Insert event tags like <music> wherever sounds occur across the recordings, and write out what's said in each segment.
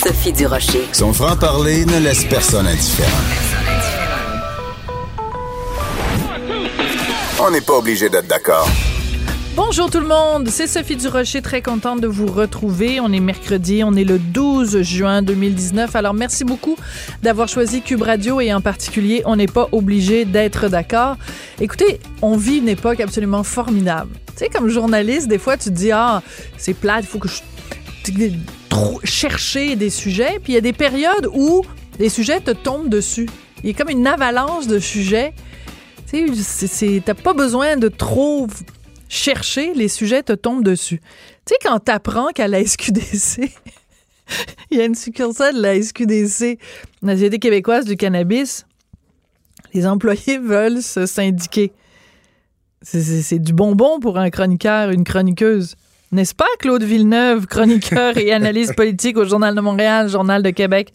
Sophie Durocher. Son franc-parler ne laisse personne indifférent. On n'est pas obligé d'être d'accord. Bonjour tout le monde, c'est Sophie Durocher, très contente de vous retrouver. On est mercredi, on est le 12 juin 2019. Alors merci beaucoup d'avoir choisi Cube Radio et en particulier, on n'est pas obligé d'être d'accord. Écoutez, on vit une époque absolument formidable. Tu sais, comme journaliste, des fois tu te dis, ah, c'est plate, il faut que je chercher des sujets. Puis il y a des périodes où les sujets te tombent dessus. Il y a comme une avalanche de sujets. Tu sais, t'as pas besoin de trop chercher, les sujets te tombent dessus. Tu sais, quand t'apprends qu'à la SQDC, <laughs> il y a une succursale de la SQDC, la Société québécoise du cannabis, les employés veulent se syndiquer. C'est du bonbon pour un chroniqueur, une chroniqueuse. N'est-ce pas, Claude Villeneuve, chroniqueur et <laughs> analyste politique au Journal de Montréal, Journal de Québec?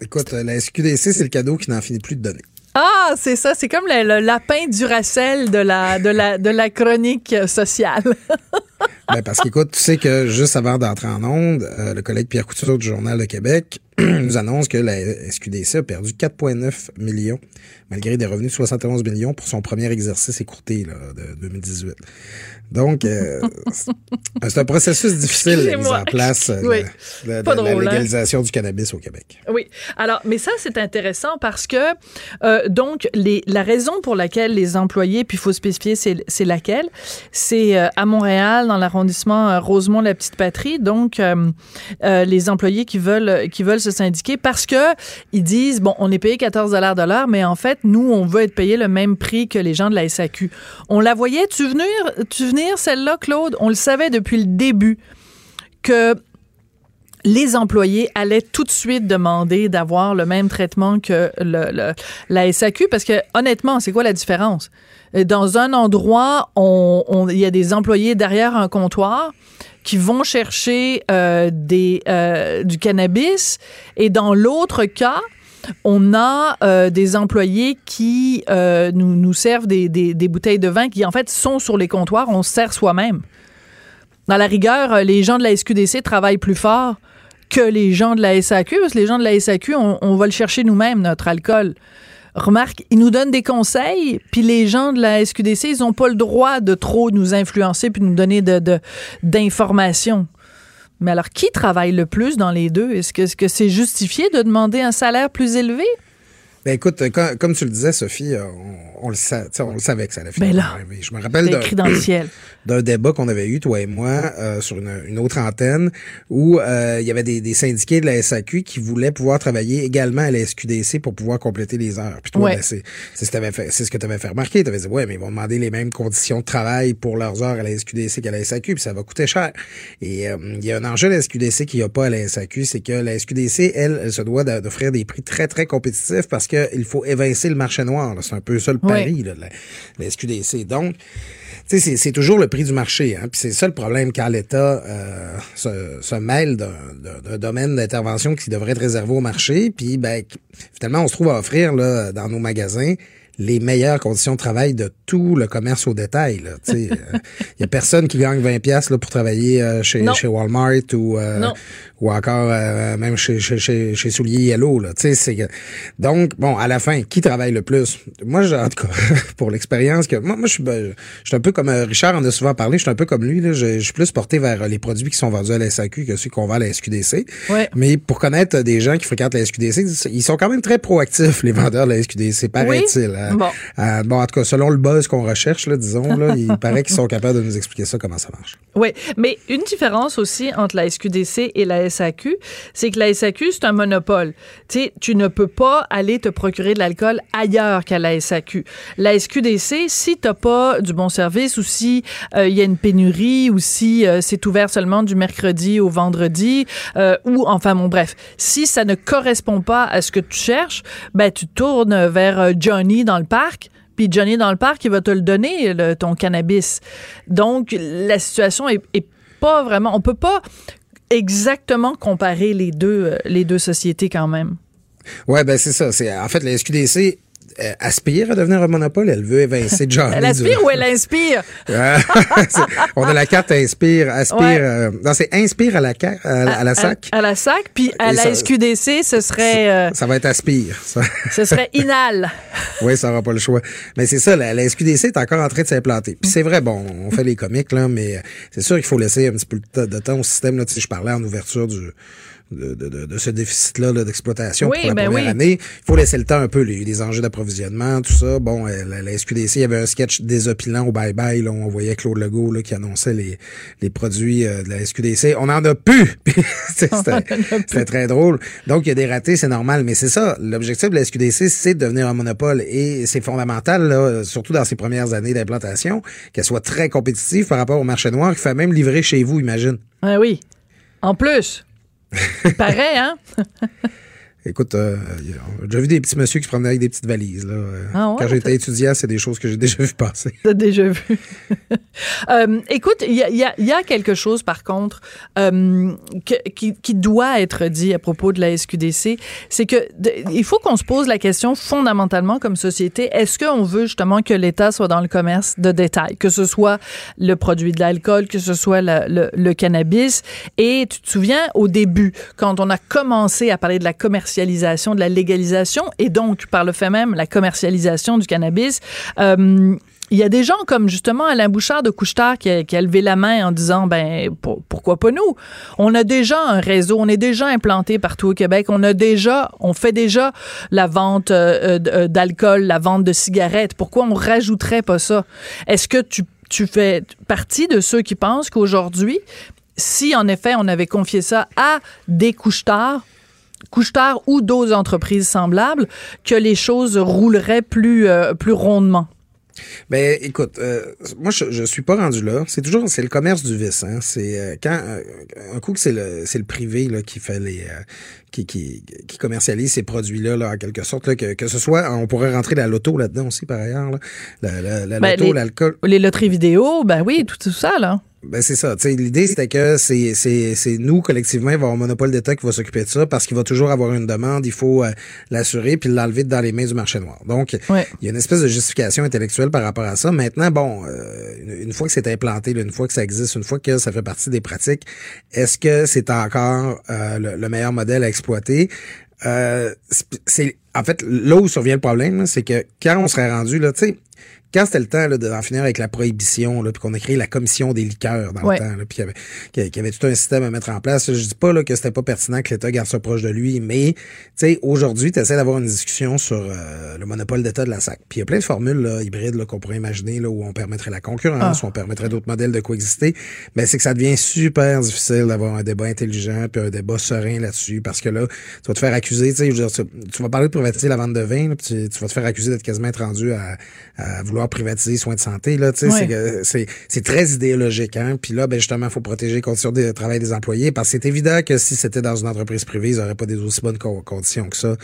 Écoute, la SQDC, c'est le cadeau qui n'en finit plus de donner. Ah, c'est ça, c'est comme le, lapin du Racel de la, de la, de la chronique sociale. <laughs> ben parce qu'écoute, tu sais que juste avant d'entrer en onde, euh, le collègue Pierre Couture du Journal de Québec <clears throat> nous annonce que la SQDC a perdu 4,9 millions, malgré des revenus de 71 millions pour son premier exercice écourté là, de 2018. Donc, euh, c'est un processus <laughs> difficile de mise en place euh, oui. la, la, hein? légalisation du cannabis au Québec. Oui. Alors, mais ça, c'est intéressant parce que, euh, donc, les, la raison pour laquelle les employés, puis il faut spécifier c'est laquelle, c'est euh, à Montréal, dans l'arrondissement Rosemont-la-Petite-Patrie, donc, les employés qui veulent, qui veulent syndiquer parce que ils disent, bon, on est payé 14 de l'heure, mais en fait, nous, on veut être payé le même prix que les gens de la SAQ. On la voyait, tu venir, tu celle-là, Claude? On le savait depuis le début que les employés allaient tout de suite demander d'avoir le même traitement que le, la SAQ parce que honnêtement, c'est quoi la différence? Dans un endroit, il y a des employés derrière un comptoir qui vont chercher euh, euh, du cannabis et dans l'autre cas, on a euh, des employés qui nous, servent des, bouteilles de vin qui, en fait, sont sur les comptoirs. On se sert soi-même. Dans la rigueur, les gens de la SQDC travaillent plus fort que les gens de la SAQ, parce que les gens de la SAQ, on, va le chercher nous-mêmes, notre alcool. Remarque, ils nous donnent des conseils, puis les gens de la SQDC, ils n'ont pas le droit de trop nous influencer puis nous donner d'informations. De, mais alors, qui travaille le plus dans les deux? Est-ce que c'est justifié de demander un salaire plus élevé? Ben écoute, comme, tu le disais, Sophie, euh, on, le, on le savait que ça allait finir ben là, Je me rappelle <clears throat> d'un débat qu'on avait eu, toi et moi, euh, sur une, autre antenne, où euh, il y avait des, syndiqués de la SAQ qui voulaient pouvoir travailler également à la SQDC pour pouvoir compléter les heures. Puis toi, ben, c'est ce que tu avais fait remarquer. Tu avais dit, ouais, mais ils vont demander les mêmes conditions de travail pour leurs heures à la SQDC qu'à la SAQ, puis ça va coûter cher. Et il y a un enjeu de la SQDC qu'il n'y a pas à la SAQ, c'est que la SQDC, elle, elle se doit d'offrir des prix très, très compétitifs parce que il faut évincer le marché noir. C'est un peu ça le pari de la, SQDC. Donc, c'est toujours le prix du marché. Hein. Puis c'est ça le problème quand l'État euh, se, mêle d'un domaine d'intervention qui devrait être réservé au marché. Puis ben, finalement, on se trouve à offrir là, dans nos magasins les meilleures conditions de travail de tout le commerce au détail. Il euh, y a personne qui gagne 20 pièces pour travailler euh, chez, chez Walmart ou, euh, ou encore même chez, chez, chez, Soulier Yellow. Là, donc, bon, à la fin, qui travaille le plus? Moi, en tout cas, <laughs> pour l'expérience que moi, moi je suis ben, un peu comme Richard en a souvent parlé, je suis un peu comme lui. Là, je, suis plus porté vers les produits qui sont vendus à la SAQ que ceux qu'on vend à la SQDC. Mais pour connaître des gens qui fréquentent la SQDC, ils sont quand même très proactifs, les vendeurs de la SQDC, paraît-il. Bon. Euh, bon, en tout cas, selon le buzz qu'on recherche, là, disons, là, il <laughs> paraît qu'ils sont capables de nous expliquer ça, comment ça marche. Oui, mais une différence aussi entre la SQDC et la SAQ, c'est que la SAQ, c'est un monopole. Tu sais, tu ne peux pas aller te procurer de l'alcool ailleurs qu'à la SAQ. La SQDC, si t'as pas du bon service ou si euh, il y a une pénurie ou si euh, c'est ouvert seulement du mercredi au vendredi euh, ou enfin bon bref, si ça ne correspond pas à ce que tu cherches, ben tu tournes vers euh, Johnny dans le parc puis Johnny dans le parc, il va te le donner, ton cannabis. Donc, la situation est, pas vraiment... On peut pas exactement comparer les deux, euh, les deux sociétés quand même. Ouais, ben c'est ça. C'est en fait la SQDC euh, aspire à devenir un monopole. Elle veut évincer <laughs> Johnny. Elle du- aspire ou elle inspire? C'est- <laughs> on a la carte Inspire, Aspire. Ouais. euh, non, c'est Inspire à la, à, la- à la SAC. À, la SAC, puis à Et la ça- SQDC, ce serait, euh, Ça va être Aspire. ça. ce serait <laughs> Inal. oui, ça n'aura pas le choix. Mais c'est ça, la, la SQDC est encore en train de s'implanter. Puis c'est vrai, bon, on fait les comiques, là, mais c'est sûr qu'il faut laisser un petit peu de temps- de temps au système. Là, Tu sais, je parlais en ouverture du, de, de, de, de ce déficit-là là, d'exploitation Oui, pour la ben première oui. année. Il faut laisser le temps un peu, les, les enjeux d'approvisionnement, tout ça. Bon, euh, la, la SQDC, il y avait un sketch désopilant au bye-bye. Là, on voyait Claude Legault là, qui annonçait les, les produits euh, de la SQDC. On en a plus! <laughs> C'était très drôle. Donc, il y a des ratés, c'est normal. Mais c'est ça, l'objectif de la SQDC, c'est de devenir un monopole. Et c'est fondamental, là, surtout dans ses premières années d'implantation, qu'elle soit très compétitive par rapport au marché noir, qui fait même livrer chez vous, imagine. Ah oui. En plus. Pareil, hein? <laughs> Écoute, euh, j'ai déjà vu des petits messieurs qui se promenaient avec des petites valises. Là. Ah ouais, Quand j'étais étudiant, c'est des choses que j'ai déjà vu passer. T'as déjà vu. <laughs> Euh, écoute, il y a, y y quelque chose, par contre, euh, que- qui, qui doit être dit à propos de la SQDC. C'est que de- il faut qu'on se pose la question fondamentalement comme société. Est-ce qu'on veut justement que l'État soit dans le commerce de détail, que ce soit le produit de l'alcool, que ce soit la- le, le cannabis? Et tu te souviens, au début, quand on a commencé à parler de la commercialisation, de la légalisation, et donc, par le fait même, la commercialisation du cannabis, euh, il y a des gens comme justement Alain Bouchard de Couchetard qui a, levé la main en disant ben pour- pourquoi pas nous? On a déjà un réseau, on est déjà implanté partout au Québec, on a déjà on fait déjà la vente euh, euh, d'alcool, la vente de cigarettes. Pourquoi on rajouterait pas ça? Est-ce que tu tu fais partie de ceux qui pensent qu'aujourd'hui si en effet on avait confié ça à des couchetards Ou d'autres entreprises semblables, que les choses rouleraient plus, euh, rondement. Ben, écoute, euh, moi, je, je suis pas rendu là. C'est toujours, c'est le commerce du vice. Hein. C'est euh, quand un coup que c'est le, privé qui fait les, qui, qui, qui commercialise ces produits-là, là, en quelque sorte, là, que, que ce soit, on pourrait rentrer la loto là-dedans aussi par ailleurs, là. la, la, la Ben, loto, l'alcool. Les loteries vidéo, ben oui, tout, tout ça, là. Ben c'est ça. L'idée, c'était que c'est, c'est, c'est nous, collectivement, il va y avoir un monopole d'État qui va s'occuper de ça parce qu'il va toujours avoir une demande, il faut euh, l'assurer puis l'enlever dans les mains du marché noir. Donc, Ouais. il y a une espèce de justification intellectuelle par rapport à ça. Maintenant, bon, euh, une, une fois que c'est implanté, là, une fois que ça existe, une fois que ça fait partie des pratiques, est-ce que c'est encore euh, le, le meilleur modèle à exploiter? Euh, c'est en fait là où survient le problème, c'est que quand on serait rendu là, tu sais, quand c'était le temps là, d'en finir avec la prohibition, là, puis qu'on a créé la commission des liqueurs dans Ouais. le temps, là, puis qu'il y, avait, y avait- tout un système à mettre en place, je dis pas là, que c'était pas pertinent que l'État garde ça proche de lui, mais tu sais, aujourd'hui, tu essaies d'avoir une discussion sur euh, le monopole d'État de la SAC. Puis il y a plein de formules là, hybrides là, qu'on pourrait imaginer là, où on permettrait la concurrence, où on permettrait d'autres modèles de coexister. Mais c'est que ça devient super difficile d'avoir un débat intelligent puis un débat serein là-dessus parce que là, tu vas te faire accuser, tu sais, je veux dire, tu, tu vas parler de privatiser la vente de vin, là, puis tu, tu vas te faire accuser d'être quasiment rendu à, à vouloir privatiser les soins de santé. Là, tu sais, Ouais. c'est c'est, très idéologique. Hein? Puis là, ben, justement, il faut protéger les conditions de travail des employés parce que c'est évident que si c'était dans une entreprise privée, ils n'auraient pas des aussi bonnes co- conditions que ça.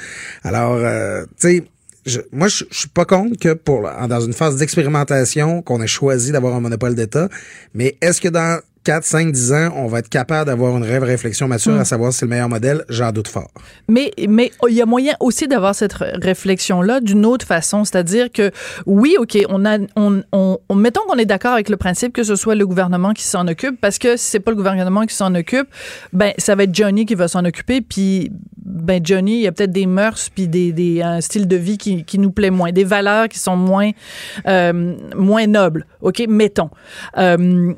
Alors, euh, tu sais, je- moi, je je suis pas contre que pour dans une phase d'expérimentation, qu'on ait choisi d'avoir un monopole d'État, mais est-ce que dans 4, 5, 10 ans, on va être capable d'avoir une vraie réflexion mature à savoir si c'est le meilleur modèle? J'en doute fort. Mais mais il y a moyen aussi d'avoir cette réflexion là d'une autre façon, c'est-à-dire que oui, OK, on a on, on, on- mettons qu'on est d'accord avec le principe que ce soit le gouvernement qui s'en occupe parce que si c'est pas le gouvernement qui s'en occupe, ben ça va être Johnny qui va s'en occuper puis ben Johnny, il y a peut-être des mœurs puis des, des un style de vie qui, qui nous plaît moins, des valeurs qui sont moins euh, moins nobles. OK, mettons. Euh,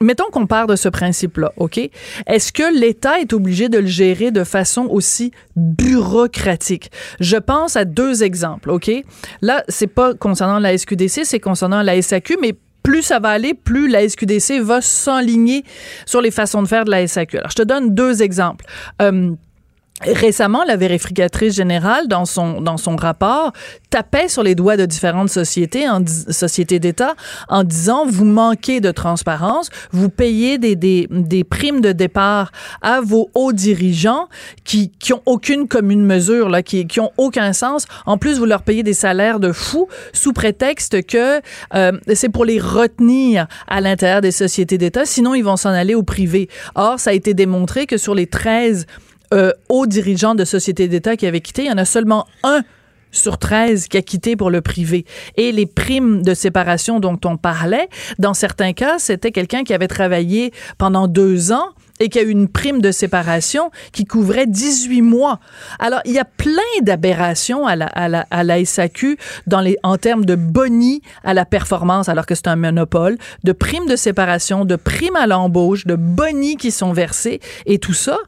mettons qu'on part de ce principe-là, OK? Est-ce que l'État est obligé de le gérer de façon aussi bureaucratique? Je pense à deux exemples, OK? Là, c'est pas concernant la SQDC, c'est concernant la SAQ, mais plus ça va aller, plus la SQDC va s'enligner sur les façons de faire de la SAQ. Alors, je te donne deux exemples. Euh, Récemment, la vérificatrice générale, dans son, dans son rapport, tapait sur les doigts de différentes sociétés, en, sociétés d'État, en disant, vous manquez de transparence, vous payez des, des, des primes de départ à vos hauts dirigeants qui, qui ont aucune commune mesure, là, qui, qui ont aucun sens. En plus, vous leur payez des salaires de fous sous prétexte que euh, c'est pour les retenir à l'intérieur des sociétés d'État, sinon ils vont s'en aller au privé. Or, ça a été démontré que sur les 13 euh, hauts dirigeants de sociétés d'État qui avaient quitté, il y en a seulement un sur 13 qui a quitté pour le privé. Et les primes de séparation dont on parlait, dans certains cas, c'était quelqu'un qui avait travaillé pendant deux ans et qui a eu une prime de séparation qui couvrait 18 mois. Alors, il y a plein d'aberrations à la, à, la, à la SAQ dans les, en termes de boni à la performance, alors que c'est un monopole, de primes de séparation, de primes à l'embauche, de boni qui sont versés et tout ça.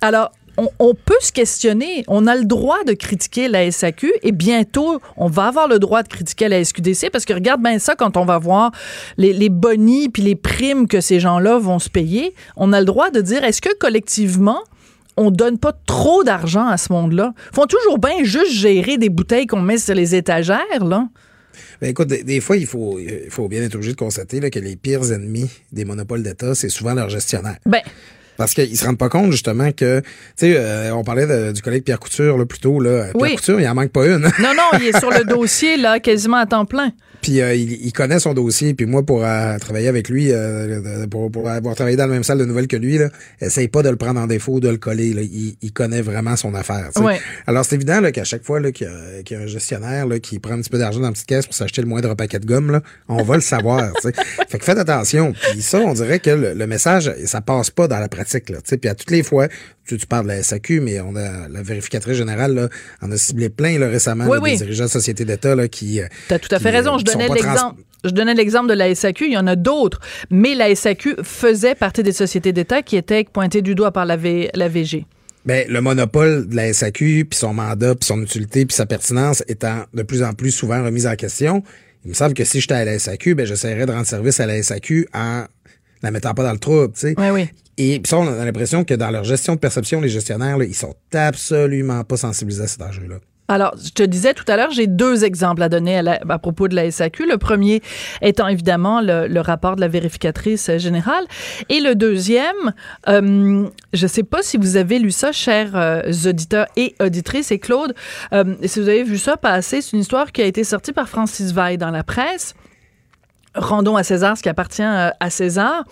Alors, on, peut se questionner. On a le droit de critiquer la SAQ et bientôt, on va avoir le droit de critiquer la SQDC parce que regarde bien ça quand on va voir les, les bonis puis les primes que ces gens-là vont se payer. On a le droit de dire est-ce que collectivement, on donne pas trop d'argent à ce monde-là? Font toujours bien juste gérer des bouteilles qu'on met sur les étagères, là. Ben écoute, des, fois, il faut, il faut bien être obligé de constater là, que les pires ennemis des monopoles d'État, c'est souvent leurs gestionnaires. Ben, parce qu'ils se rendent pas compte, justement, que, tu sais, euh, on parlait du collègue Pierre Couture, là, plus tôt, là. Pierre Couture, il en manque pas une. non, non, il est sur le <laughs> dossier, là, quasiment à temps plein. Puis euh, il, connaît son dossier. Puis moi, pour euh, travailler avec lui, euh, pour, avoir travaillé dans la même salle de nouvelles que lui, là, essaye pas de le prendre en défaut, de le coller. Là. Il, connaît vraiment son affaire. Alors c'est évident qu'à chaque fois qu'il y, a un gestionnaire là, qui prend un petit peu d'argent dans une petite caisse pour s'acheter le moindre paquet de gomme, là, on va le savoir. <laughs> fait que faites attention. Puis ça, on dirait que le, message, ça passe pas dans la pratique. Là, puis à toutes les fois, tu, tu, parles de la SAQ, mais on a la vérificatrice générale là, en a ciblé plein là, récemment des dirigeants de sociétés d'État qui. Tu as tout à fait raison. Je donnais l'exemple. Je donnais l'exemple de la SAQ, il y en a d'autres, mais la SAQ faisait partie des sociétés d'État qui étaient pointées du doigt par la, la VG. Ben, le monopole de la SAQ, puis son mandat, puis son utilité, puis sa pertinence étant de plus en plus souvent remise en question, il me semble que si j'étais à la SAQ, ben, j'essaierais de rendre service à la SAQ en la mettant pas dans le trouble, tu sais. Oui, oui. Et puis ça, on a l'impression que dans leur gestion de perception, les gestionnaires, là, ils sont absolument pas sensibilisés à cet enjeu-là. Alors, je te disais tout à l'heure, j'ai deux exemples à donner à, propos de la SAQ. Le premier étant évidemment le, rapport de la vérificatrice générale. Et le deuxième, euh, je ne sais pas si vous avez lu ça, chers euh, auditeurs et auditrices. Et Claude, euh, si vous avez vu ça passer, c'est une histoire qui a été sortie par Francis Veil dans la presse rendons à César ce qui appartient euh, à César.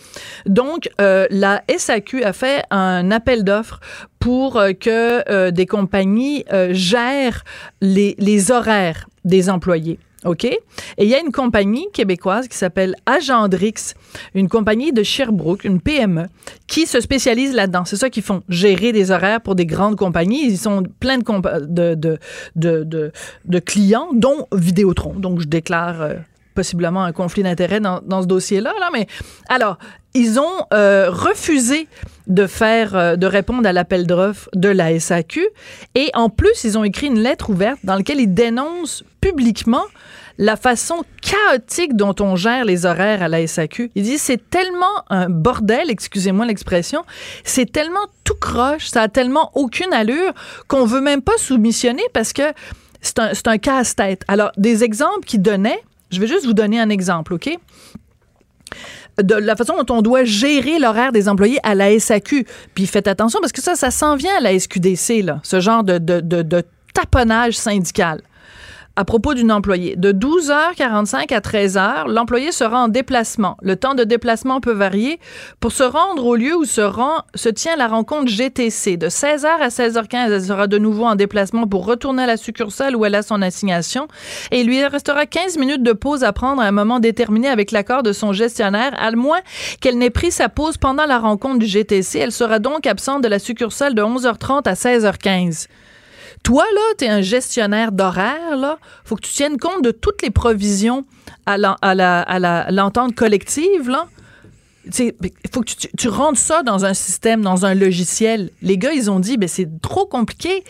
Donc, euh, la SAQ a fait un appel d'offres pour euh, que des compagnies gèrent les, horaires des employés. OK? Et il y a une compagnie québécoise qui s'appelle Agendrix, une compagnie de Sherbrooke, une PME, qui se spécialise là-dedans. C'est ça qu'ils font, gérer des horaires pour des grandes compagnies. Ils sont plein de clients, dont Vidéotron. Donc, je déclare possiblement un conflit d'intérêts dans, dans, ce dossier-là. Là, mais alors, ils ont euh, refusé de faire, euh, de répondre à l'appel d'offres de la SAQ, et en plus, ils ont écrit une lettre ouverte dans laquelle ils dénoncent publiquement la façon chaotique dont on gère les horaires à la SAQ. Ils disent c'est tellement un bordel, excusez-moi l'expression, c'est tellement tout croche, ça a tellement aucune allure qu'on veut même pas soumissionner parce que c'est un, un casse-tête. Alors, des exemples qu'ils donnaient, je vais juste vous donner un exemple, OK? de la façon dont on doit gérer l'horaire des employés à la SAQ. Puis faites attention parce que ça, ça s'en vient à la SQDC, là, ce genre de, taponnage syndical à propos d'une employée. De 12h45 à 13h, l'employé sera en déplacement. Le temps de déplacement peut varier pour se rendre au lieu où se, rend, se tient la rencontre GTC. De 16h à 16h15, elle sera de nouveau en déplacement pour retourner à la succursale où elle a son assignation. Et il lui restera 15 minutes de pause à prendre à un moment déterminé avec l'accord de son gestionnaire, à moins qu'elle n'ait pris sa pause pendant la rencontre du GTC. Elle sera donc absente de la succursale de 11h30 à 16h15. Toi, là, tu es un gestionnaire d'horaire, là. faut que tu tiennes compte de toutes les provisions à l'entente collective, là. il faut que tu, tu rentres ça dans un système, dans un logiciel. Les gars, ils ont dit, ben c'est trop compliqué.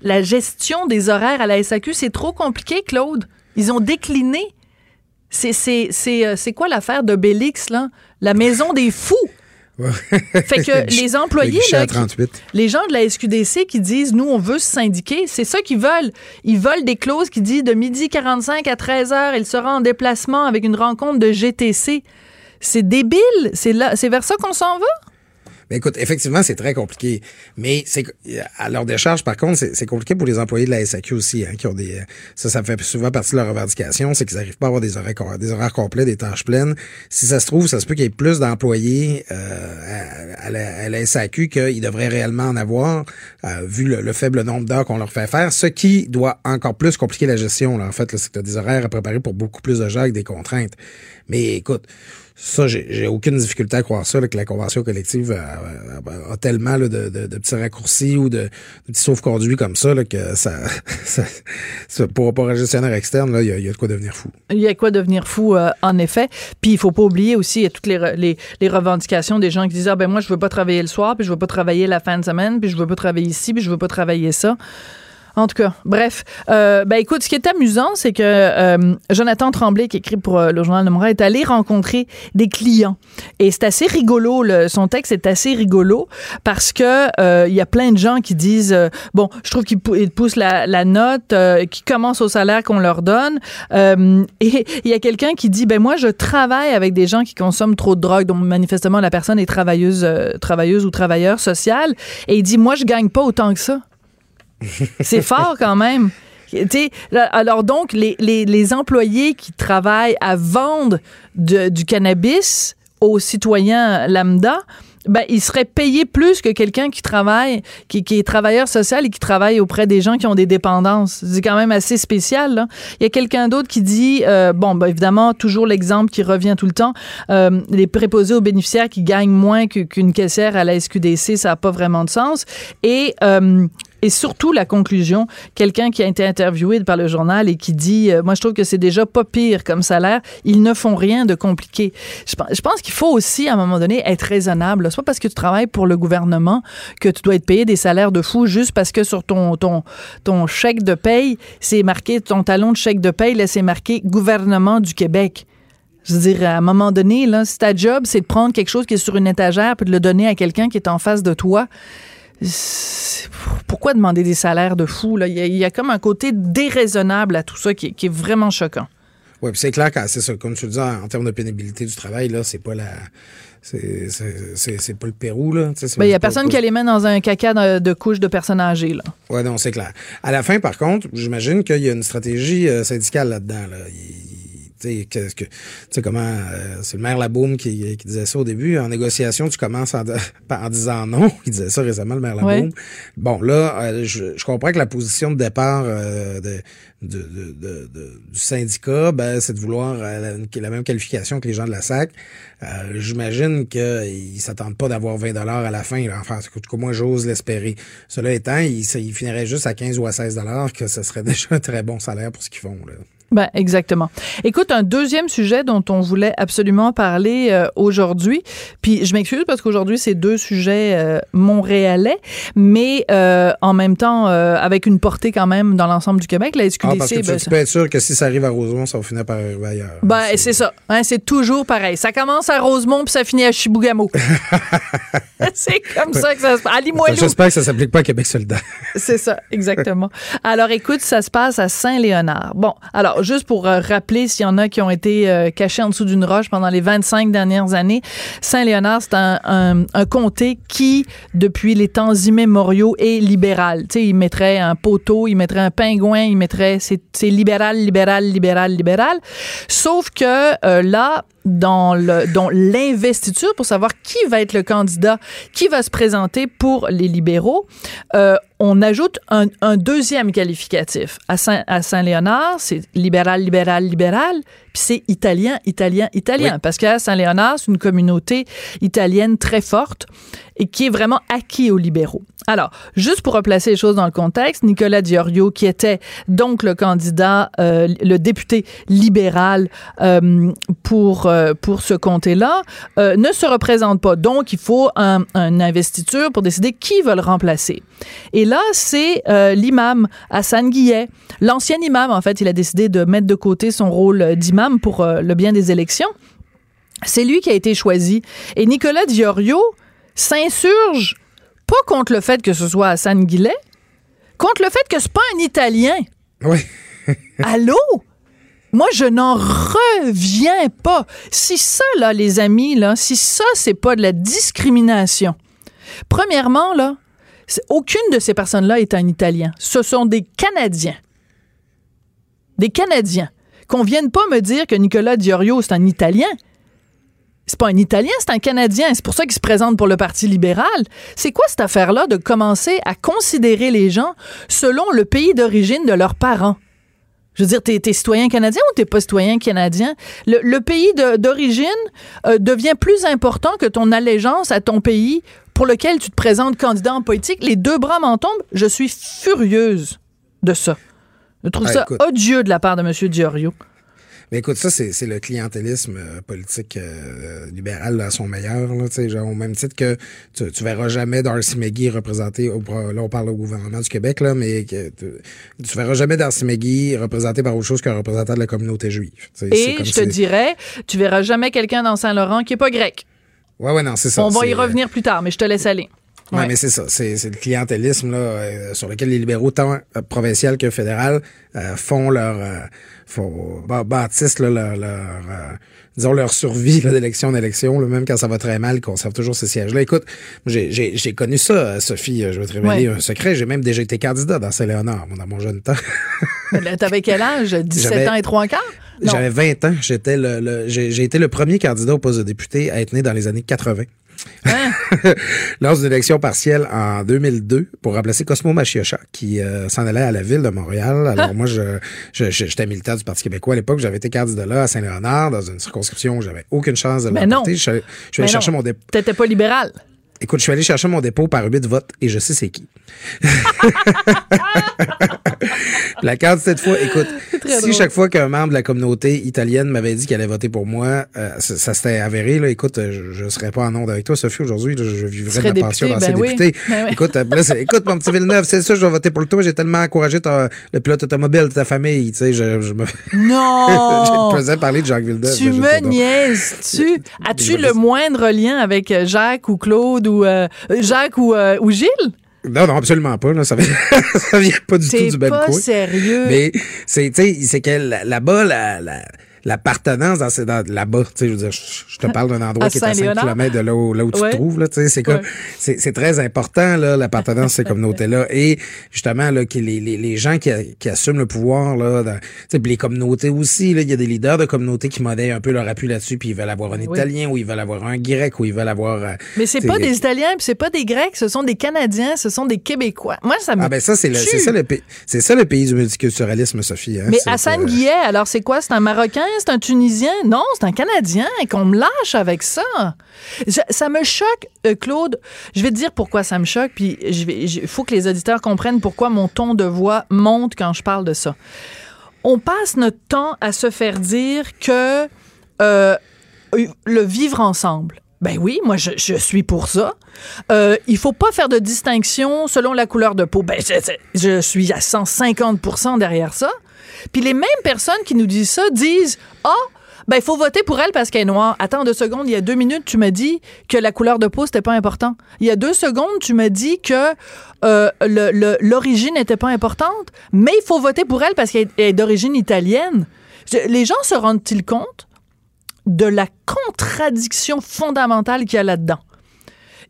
La gestion des horaires à la SAQ, c'est trop compliqué, Claude. Ils ont décliné. C'est euh, quoi l'affaire de Bélix, là? La maison des fous. Fait que <laughs> les employés, les gens de la SQDC qui disent nous on veut se syndiquer, c'est ça qu'ils veulent. Ils veulent des clauses qui disent de midi 45 à 13 heures, il sera en déplacement avec une rencontre de GTC. C'est débile, c'est là, c'est vers ça qu'on s'en va? Mais écoute, effectivement, c'est très compliqué. Mais c'est à leur décharge, par contre, c'est compliqué pour les employés de la SAQ aussi, hein, qui ont des. Ça, ça fait souvent partie de leur revendication, c'est qu'ils n'arrivent pas à avoir des horaires, des horaires complets, des tâches pleines. Si ça se trouve, ça se peut qu'il y ait plus d'employés euh, à, la, SAQ qu'ils devraient réellement en avoir, euh, vu le, faible nombre d'heures qu'on leur fait faire, ce qui doit encore plus compliquer la gestion. Là, en fait, c'est que tu as des horaires à préparer pour beaucoup plus de gens avec des contraintes. Mais écoute, ça, j'ai aucune difficulté à croire ça, que la convention collective a, tellement de, petits raccourcis ou de, petits sauve-conduits comme ça que ça, <laughs> ça, pour, pour un gestionnaire externe, il y, a de quoi devenir fou. Il y a quoi devenir fou, euh, en effet. Puis il faut pas oublier aussi, il y a toutes les, les, revendications des gens qui disent Ah ben moi, je veux pas travailler le soir, puis je veux pas travailler la fin de semaine, puis je veux pas travailler ici, puis je veux pas travailler ça. En tout cas, bref. Euh, ben écoute, ce qui est amusant, c'est que euh, Jonathan Tremblay, qui écrit pour euh, le Journal de Montréal, est allé rencontrer des clients. Et c'est assez rigolo. son texte est assez rigolo parce que il y a plein de gens qui disent bon, je trouve qu'ils poussent la, note, qui commencent au salaire qu'on leur donne. et <laughs> il y a quelqu'un qui dit ben moi, je travaille avec des gens qui consomment trop de drogue, donc manifestement la personne est travailleuse, travailleuse ou travailleur social. Et il dit moi, je gagne pas autant que ça. C'est fort quand même. alors donc, les, les, employés qui travaillent à vendre du cannabis aux citoyens lambda, ben, il serait payé plus que quelqu'un qui travaille, qui, est travailleur social et qui travaille auprès des gens qui ont des dépendances. C'est quand même assez spécial. Là. Il y a quelqu'un d'autre qui dit, euh, bon, ben, évidemment, toujours l'exemple qui revient tout le temps, euh, les préposés aux bénéficiaires qui gagnent moins qu'une caissière à la SQDC, ça n'a pas vraiment de sens. Et euh, et surtout la conclusion, quelqu'un qui a été interviewé par le journal et qui dit, moi je trouve que c'est déjà pas pire comme salaire, ils ne font rien de compliqué. Je, pense qu'il faut aussi à un moment donné être raisonnable pas parce que tu travailles pour le gouvernement que tu dois être payé des salaires de fou juste parce que sur ton, ton, ton chèque de paye, c'est marqué, ton talon de chèque de paye, là, c'est marqué gouvernement du Québec. Je veux dire, à un moment donné, là, si ta job, c'est de prendre quelque chose qui est sur une étagère puis de le donner à quelqu'un qui est en face de toi, pourquoi demander des salaires de fou? Là? Il, y a, comme un côté déraisonnable à tout ça qui, qui est vraiment choquant. Oui, c'est clair que c'est ça. Comme tu le dis, en, termes de pénibilité du travail, là, c'est pas la. C'est pas le Pérou, là. Il ben, y a personne qui les mains dans un caca de, de couches de personnes âgées, là. Oui, non, c'est clair. À la fin, par contre, j'imagine qu'il y a une stratégie euh, syndicale là-dedans. Là. Sais, comment. Euh, c'est le maire Laboum qui, qui, disait ça au début. En négociation, tu commences en, <laughs> en disant non. <laughs> Il disait ça récemment, le maire Laboum. Bon, là, euh, je, je, comprends que la position de départ euh, de, de, de, du syndicat, ben, c'est de vouloir la, la, même qualification que les gens de la SAC. J'imagine qu'ils s'attendent pas d'avoir 20 dollars à la fin. Enfin, en moi, j'ose l'espérer. Cela étant, ils il finirait juste à 15 ou à 16 dollars, que ce serait <laughs> déjà un très bon salaire pour ce qu'ils font. Là. Ben, exactement. Écoute, un deuxième sujet dont on voulait absolument parler euh, aujourd'hui, puis je m'excuse parce qu'aujourd'hui, c'est deux sujets euh, montréalais, mais euh, en même temps, avec une portée quand même dans l'ensemble du Québec, la SQDC... Ah, parce que tu, peux être sûr que si ça arrive à Rosemont, ça va finir par arriver ailleurs. Ben, c'est ça. Hein, c'est toujours pareil. Ça commence à Rosemont, puis ça finit à Chibougamau. <laughs> c'est comme ça que ça se passe. À Limoilou. J'espère que ça s'applique pas à Québec solidaire. c'est ça, exactement. Alors, écoute, ça se passe à Saint-Léonard. Bon, alors, juste pour euh, rappeler s'il y en a qui ont été euh, cachés en dessous d'une roche pendant les 25 dernières années, Saint-Léonard, c'est un, comté qui, depuis les temps immémoriaux, est libéral. Tu sais, il mettrait un poteau, il mettrait un pingouin, il mettrait... C'est libéral, libéral, libéral, libéral. Sauf que euh, là, dans l'investiture pour savoir qui va être le candidat qui va se présenter pour les libéraux. Euh, on ajoute un, deuxième qualificatif. À, Saint, à Saint-Léonard, c'est libéral, libéral, libéral, puis c'est italien, italien, italien. Parce qu'à Saint-Léonard, c'est une communauté italienne très forte et qui est vraiment acquis aux libéraux. Alors, juste pour replacer les choses dans le contexte, Nicolas Diorio, qui était donc le candidat, euh, le député libéral euh, pour euh, pour ce comté-là ne se représente pas. Donc, il faut un, un investiture pour décider qui va le remplacer. Et là, c'est l'imam Hassan Guillet. L'ancien imam, en fait, il a décidé de mettre de côté son rôle d'imam pour euh, le bien des élections. C'est lui qui a été choisi. Et Nicolas Diorio s'insurge pas contre le fait que ce soit Hassan Guillet, contre le fait que c'est pas un Italien. Oui. <laughs> Allô? Moi, je n'en reviens pas. Si ça, là, les amis, là, si ça, c'est pas de la discrimination. Premièrement, là, aucune de ces personnes-là est un Italien. Ce sont des Canadiens. Des Canadiens. Qu'on vienne pas me dire que Nicolas Diorio, c'est un Italien. C'est pas un Italien, c'est un Canadien. C'est pour ça qu'il se présente pour le Parti libéral. C'est quoi cette affaire-là de commencer à considérer les gens selon le pays d'origine de leurs parents? Je veux dire, t'es, t'es citoyen canadien ou t'es pas citoyen canadien? Le, pays d'origine euh, devient plus important que ton allégeance à ton pays pour lequel tu te présentes candidat en politique. Les deux bras m'en tombent. Je suis furieuse de ça. Je trouve Ah, ça écoute. odieux de la part de M. Diorio. Mais écoute, ça, c'est le clientélisme euh, politique euh, libéral à son meilleur. Là, genre, au même titre que tu, tu verras jamais Darcy McGee représenté, au, là on parle au gouvernement du Québec, là, mais que tu, tu verras jamais Darcy McGee représenté par autre chose qu'un représentant de la communauté juive. Et comme je te dirais, tu verras jamais quelqu'un dans Saint-Laurent qui est pas grec. Ouais, ouais, non, c'est ça. On va y revenir plus tard, mais je te laisse aller. Ouais, Ouais. mais c'est ça. C'est c'est le clientélisme là, euh, sur lequel les libéraux, tant euh, provincial que fédéral, euh, font leur euh, font, bah, bâtissent là, leur, leur euh, disons leur survie là, d'élection en élection, là, même quand ça va très mal, ils conservent toujours ces sièges-là. Écoute, j'ai- j'ai j'ai connu ça, Sophie. Je vais te révéler Ouais. un secret. J'ai même déjà été candidat dans Saint-Léonard, dans mon jeune temps. <laughs> T'avais quel âge? <laughs> 17 J'avais- ans et trois quarts? J'avais 20 ans. J'étais le, le- j'ai j'ai été le premier candidat au poste de député à être né dans les années 80. Hein? <laughs> lors d'une élection partielle en 2002 pour remplacer Cosmo Machiocha qui euh, s'en allait à la ville de Montréal. <laughs> Alors moi, je, j'étais militant du Parti québécois à l'époque. J'avais été candidat là à Saint-Léonard dans une circonscription où j'avais aucune chance de l'emporter. non. Je suis allé, je Mais chercher non. mon dépôt. T'étais pas libéral. Écoute, je suis allé chercher mon dépôt par huit votes et je sais c'est qui. <laughs> la carte cette fois, écoute, <laughs> si drôle. chaque fois qu'un membre de la communauté italienne m'avait dit qu'il allait voter pour moi, euh, ça, ça s'était avéré. Là, écoute, euh, je, je serais pas en onde avec toi, Sophie, aujourd'hui. Je, vivrais ma pension député, d'ancien ben oui. député. Ben oui. Écoute, euh, là, écoute, mon petit Villeneuve, c'est ça, je vais voter pour toi. J'ai tellement encouragé ta- le pilote automobile de ta famille. Tu sais, je, je me <laughs> Non! je faisais parler de Jacques Villeneuve. Tu me niaises-tu? As-tu le moindre lien avec Jacques ou Claude ou euh, Jacques ou, euh, ou Gilles? Non, non, absolument pas. Là, ça, vient, <laughs> ça vient pas du tout du même pas coin. sérieux. Mais c'est, tu sais, c'est que là- là-bas, la, la, l'appartenance dans, ces- là-bas, tu sais, je veux dire, je, je te <laughs> parle d'un endroit À qui est à 5 Saint-Léonard? km de là où, là où tu Ouais. te trouves, là, tu sais, c'est comme, Ouais. c'est, c'est très important, là, l'appartenance à ces <laughs> communautés-là. Et, justement, là, que les, les, les gens qui, qui assument le pouvoir, là, dans- tu sais, puis les communautés aussi, là, il y a des leaders de communautés qui monnaient un peu leur appui là-dessus, puis ils veulent avoir un Oui. Italien, ou ils veulent avoir un Grec, ou ils veulent avoir, euh, Mais c'est pas des Italiens, puis c'est pas des Grecs, ce sont des Canadiens, ce sont des Québécois. Moi, ça me Ah ben ça c'est ça le pays c'est ça le pays du multiculturalisme Sophie hein? Mais Hassan Guillet, alors c'est quoi? C'est un Marocain? C'est un Tunisien? Non, c'est un Canadien. Et qu'on me lâche avec ça. Ça me choque, euh, Claude. Je vais te dire pourquoi ça me choque, puis il faut que les auditeurs comprennent pourquoi mon ton de voix monte quand je parle de ça. On passe notre temps à se faire dire que euh, le vivre ensemble. Ben oui, moi je, suis pour ça. Euh, il faut pas faire de distinction selon la couleur de peau. Ben je suis à 150% derrière ça. Puis les mêmes personnes qui nous disent ça disent ah ben il faut voter pour elle parce qu'elle est noire. Attends deux secondes, il y a deux minutes tu m'as dit que la couleur de peau c'était pas important. Il y a deux secondes tu m'as dit que euh, l'origine n'était pas importante, mais il faut voter pour elle parce qu'elle est d'origine italienne. Les gens se rendent-ils compte de la contradiction fondamentale qu'il y a là-dedans?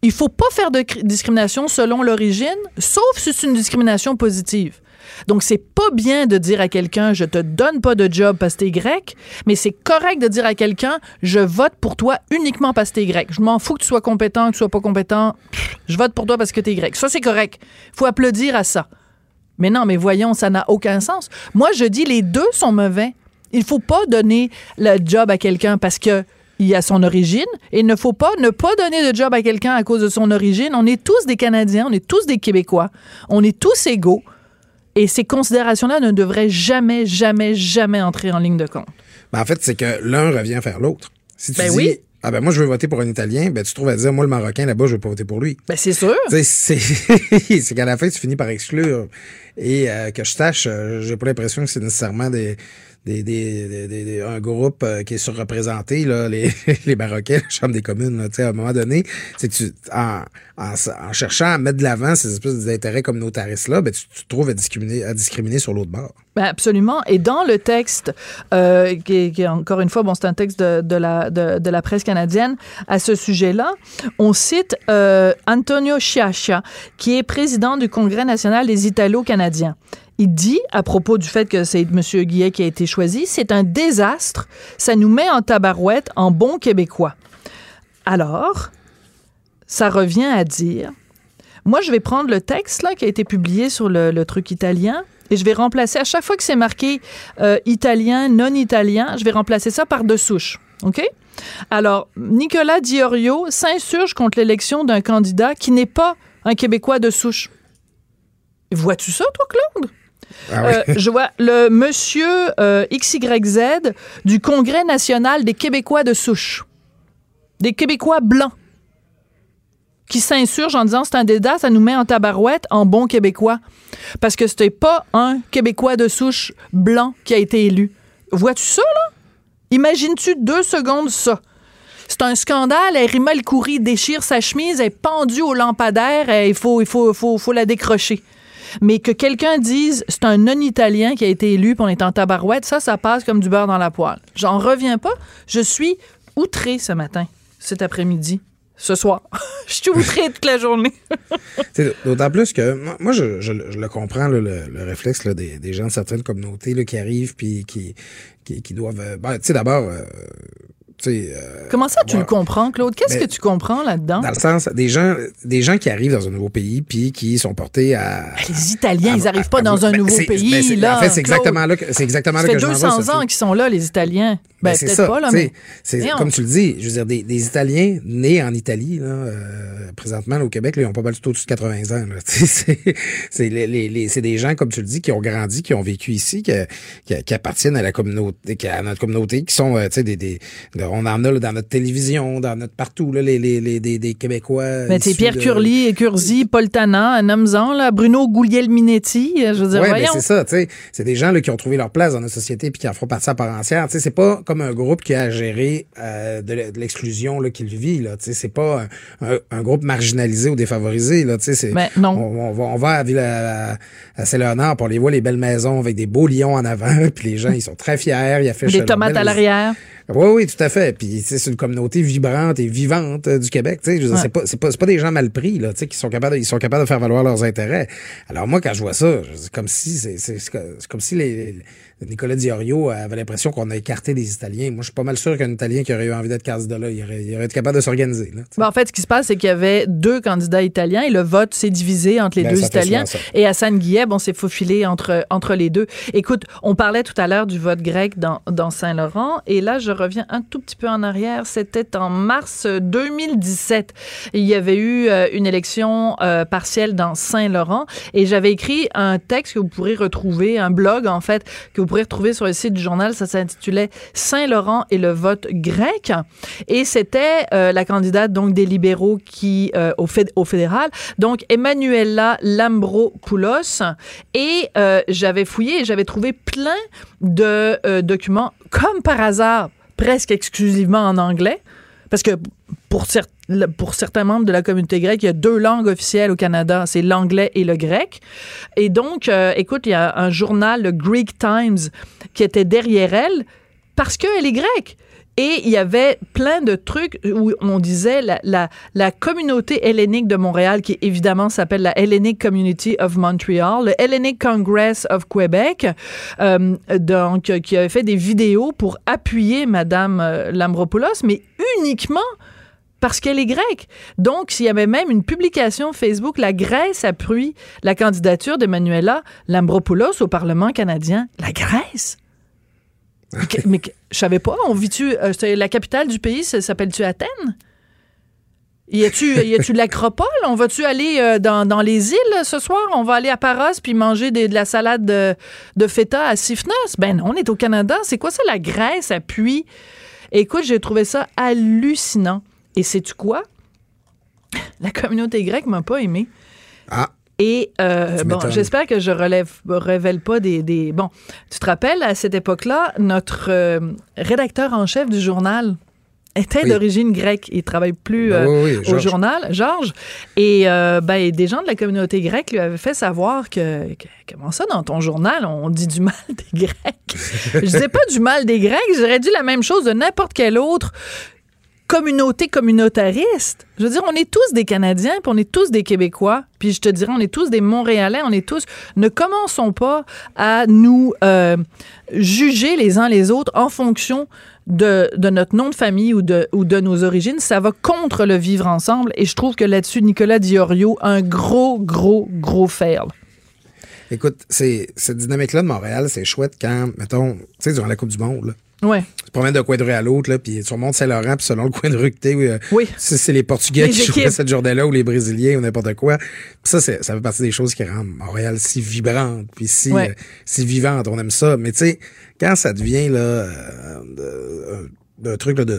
Il faut pas faire de cri- discrimination selon l'origine, sauf si c'est une discrimination positive. Donc, c'est pas bien de dire à quelqu'un, je te donne pas de job parce que t'es grec, mais c'est correct de dire à quelqu'un, je vote pour toi uniquement parce que t'es grec. Je m'en fous que tu sois compétent, que tu sois pas compétent. Je vote pour toi parce que t'es grec. Ça, c'est correct. Faut applaudir à ça. Mais non, mais voyons, ça n'a aucun sens. Moi, je dis les deux sont mauvais. Il faut pas donner le job à quelqu'un parce que il a son origine et il ne faut pas ne pas donner de job à quelqu'un à cause de son origine. On est tous des Canadiens, on est tous des Québécois, on est tous égaux et ces considérations-là ne devraient jamais, jamais, jamais entrer en ligne de compte. Ben, en fait, c'est que l'un revient faire l'autre. Si tu Ben dis, oui. ah ben moi je veux voter pour un Italien, ben tu trouves à dire, moi le Marocain là-bas, je veux pas voter pour lui. Ben, c'est sûr. C'est <laughs> c'est qu'à la fin, tu finis par exclure. Et euh, que je sache, euh, j'ai pas l'impression que c'est nécessairement des, des, des, des- un groupe euh, qui est surreprésenté, là, les, <laughs> les Marocains, la Chambre des communes. Là, à un moment donné, c'est tu, en, en, cherchant à mettre de l'avant ces espèces d'intérêts communautaristes-là, ben, tu, te trouves à discriminer, sur l'autre bord. Ben absolument. Et dans le texte, euh, qui, qui encore une fois, bon, c'est un texte de, de la, de la presse canadienne à ce sujet-là, on cite euh, Antonio Sciascia, qui est président du Congrès national des Italo-Canadiens. Il dit, à propos du fait que c'est M. Guillet qui a été choisi, c'est un désastre, ça nous met en tabarouette en bon québécois. Alors, ça revient à dire, moi, je vais prendre le texte là, qui a été publié sur le, truc italien et je vais remplacer, à chaque fois que c'est marqué euh, italien, non-italien, je vais remplacer ça par de souche. OK? Alors, Nicolas Diorio s'insurge contre l'élection d'un candidat qui n'est pas un Québécois de souche. Vois-tu ça, toi, Claude? Ah. Euh, je vois le monsieur euh, XYZ du Congrès national des Québécois de souche. Des Québécois blancs qui s'insurgent en disant c'est un dédat, ça nous met en tabarouette en bon québécois. Parce que c'était pas un Québécois de souche blanc qui a été élu. Vois-tu ça, là? Imagines-tu deux secondes ça? C'est un scandale. Rima El Khoury déchire sa chemise, elle est pendue au lampadaire, il faut, il faut, faut, faut la décrocher. Mais que quelqu'un dise c'est un non-italien qui a été élu puis on est en tabarouette, ça, ça passe comme du beurre dans la poêle. J'en reviens pas. Je suis outré ce matin, cet après-midi, ce soir. <laughs> Je suis outré toute la journée. <laughs> D'autant plus que moi, je, le comprends, le, le réflexe des, gens de certaines communautés qui arrivent puis qui, doivent. euh, ben, tu sais, d'abord, euh. Euh, Comment ça, tu le comprends, Claude? Qu'est-ce que tu comprends là-dedans? Dans le sens, des gens, des gens qui arrivent dans un nouveau pays puis qui sont portés à. Les Italiens, ils n'arrivent pas à- dans un nouveau pays. là, En fait, c'est exactement là que c'est exactement Ça là fait que je m'en vais, 200 Sophie. ans qu'ils sont là, les Italiens. Ben, Ben, c'est peut-être ça. pas, là, mais... comme tu le dis, je veux dire, des, des Italiens nés en Italie, là, euh, présentement, là, au Québec, là, ils ont pas mal tout au-dessus de 80 ans. <laughs> c'est c'est les, les, les- c'est des gens, comme tu le dis, qui ont grandi, qui ont vécu ici, qui, qui, qui appartiennent à la communauté, qui- à notre communauté, qui sont, euh, tu sais, des, des, de- on en a là, dans notre télévision, dans notre partout, là, les, les, les, des, des Québécois. Mais c'est issus Pierre de- Curly et Curzi, Paul Tana, un homme-en, là, Bruno Guglielminetti, je veux dire, Ouais, ben voyons. c'est ça, tu sais. C'est des gens là, qui ont trouvé leur place dans notre société puis qui en font partie à part entière. Tu sais, c'est pas comme un groupe qui a à gérer euh, de l'exclusion là, qu'il vit, là. Tu sais, c'est pas un, un- un groupe marginalisé ou défavorisé, là. Tu sais, c'est. Ben, non. On, on va, on va à, Ville- à, à Saint-Léonard, on les voit les belles maisons avec des beaux lions en avant, <laughs> puis les gens, ils sont très fiers, ils affichent Des tomates à l'arrière. Oui, oui, tout à fait. Puis c'est une communauté vibrante et vivante euh, du Québec. Tu sais, Ouais. c'est pas, c'est pas, c'est pas des gens mal pris là, tu sais, qui sont capables, de- ils sont capables de faire valoir leurs intérêts. Alors moi, quand je vois ça, c'est comme si, c'est comme si les, les- Nicolas Diorio avait l'impression qu'on a écarté les Italiens. Moi, je suis pas mal sûr qu'un Italien qui aurait eu envie d'être candidat là, il aurait, il aurait été capable de s'organiser. Ben, en fait, ce qui se passe, c'est qu'il y avait deux candidats italiens et le vote s'est divisé entre les Ben, deux Italiens. Et Hassan Guillet, bon, s'est faufilé entre, entre les deux. Écoute, on parlait tout à l'heure du vote grec dans, dans Saint-Laurent. Et là, je reviens un tout petit peu en arrière. C'était en mars 2017. Il y avait eu euh, une élection euh, partielle dans Saint-Laurent. Et j'avais écrit un texte que vous pourrez retrouver, un blog, en fait, que vous pourrez retrouver sur le site du journal. Ça s'intitulait Saint-Laurent et le vote grec. Et c'était euh, la candidate donc des libéraux qui euh, au, au fédéral, donc Emmanuela Lambropoulos. Et euh, j'avais fouillé et j'avais trouvé plein de documents, comme par hasard, presque exclusivement en anglais, parce que pour, certains membres de la communauté grecque, il y a deux langues officielles au Canada, c'est l'anglais et le grec. Et donc, euh, écoute, il y a un journal, le Greek Times, qui était derrière elle parce qu'elle est grecque. Et il y avait plein de trucs où on disait la, la, la communauté hellénique de Montréal, qui évidemment s'appelle la Hellenic Community of Montreal, le Hellenic Congress of Quebec, euh, donc euh, qui avait fait des vidéos pour appuyer Madame euh, Lambropoulos, mais uniquement parce qu'elle est grecque. Donc, il y avait même une publication Facebook, la Grèce appuie la candidature d'Emmanuela Lambropoulos au Parlement canadien. La Grèce? <laughs> Mais, je savais pas, on vit-tu, euh, la capitale du pays, s'appelle-tu Athènes? Y a-tu, de l'acropole? On va-tu aller euh, dans, dans les îles euh, ce soir? On va aller à Paros puis manger de la salade de, de feta à Sifnos? Ben non, on est au Canada. C'est quoi ça, la Grèce appuie? Écoute, j'ai trouvé ça hallucinant. Et sais-tu quoi? La communauté grecque m'a pas aimé. Ah. Et euh, bon, j'espère que je relève, révèle pas des, des- Bon, tu te rappelles, à cette époque-là, notre euh, rédacteur en chef du journal était Oui. d'origine grecque. Il travaille plus Ben euh, oui, au journal, Georges. Et euh, ben, des gens de la communauté grecque lui avaient fait savoir que, que- comment ça, dans ton journal, on dit du mal des Grecs? <laughs> je disais pas du mal des Grecs, j'aurais dit la même chose de n'importe quel autre communauté communautariste. Je veux dire, on est tous des Canadiens, puis on est tous des Québécois, puis je te dirais, on est tous des Montréalais, on est tous... Ne commençons pas à nous euh, juger les uns les autres en fonction de, notre nom de famille ou de, nos origines. Ça va contre le vivre ensemble, et je trouve que là-dessus, Nicolas Diorio un gros, gros, gros fail. Écoute, cette dynamique-là de Montréal, c'est chouette quand, mettons, tu sais, durant la Coupe du Monde, là, Ouais. tu te promènes d'un coin de rue à l'autre, là, puis tu remontes Saint-Laurent, puis selon le coin de rue que t'es, euh, Oui. si c'est les Portugais Les qui jouaient équipes. cette journée-là ou les Brésiliens ou n'importe quoi. Puis ça, c'est, ça fait partie des choses qui rendent Montréal si vibrante, puis si, Ouais. euh, si vivante. On aime ça. Mais tu sais, quand ça devient là, euh, euh, d'un truc là, de,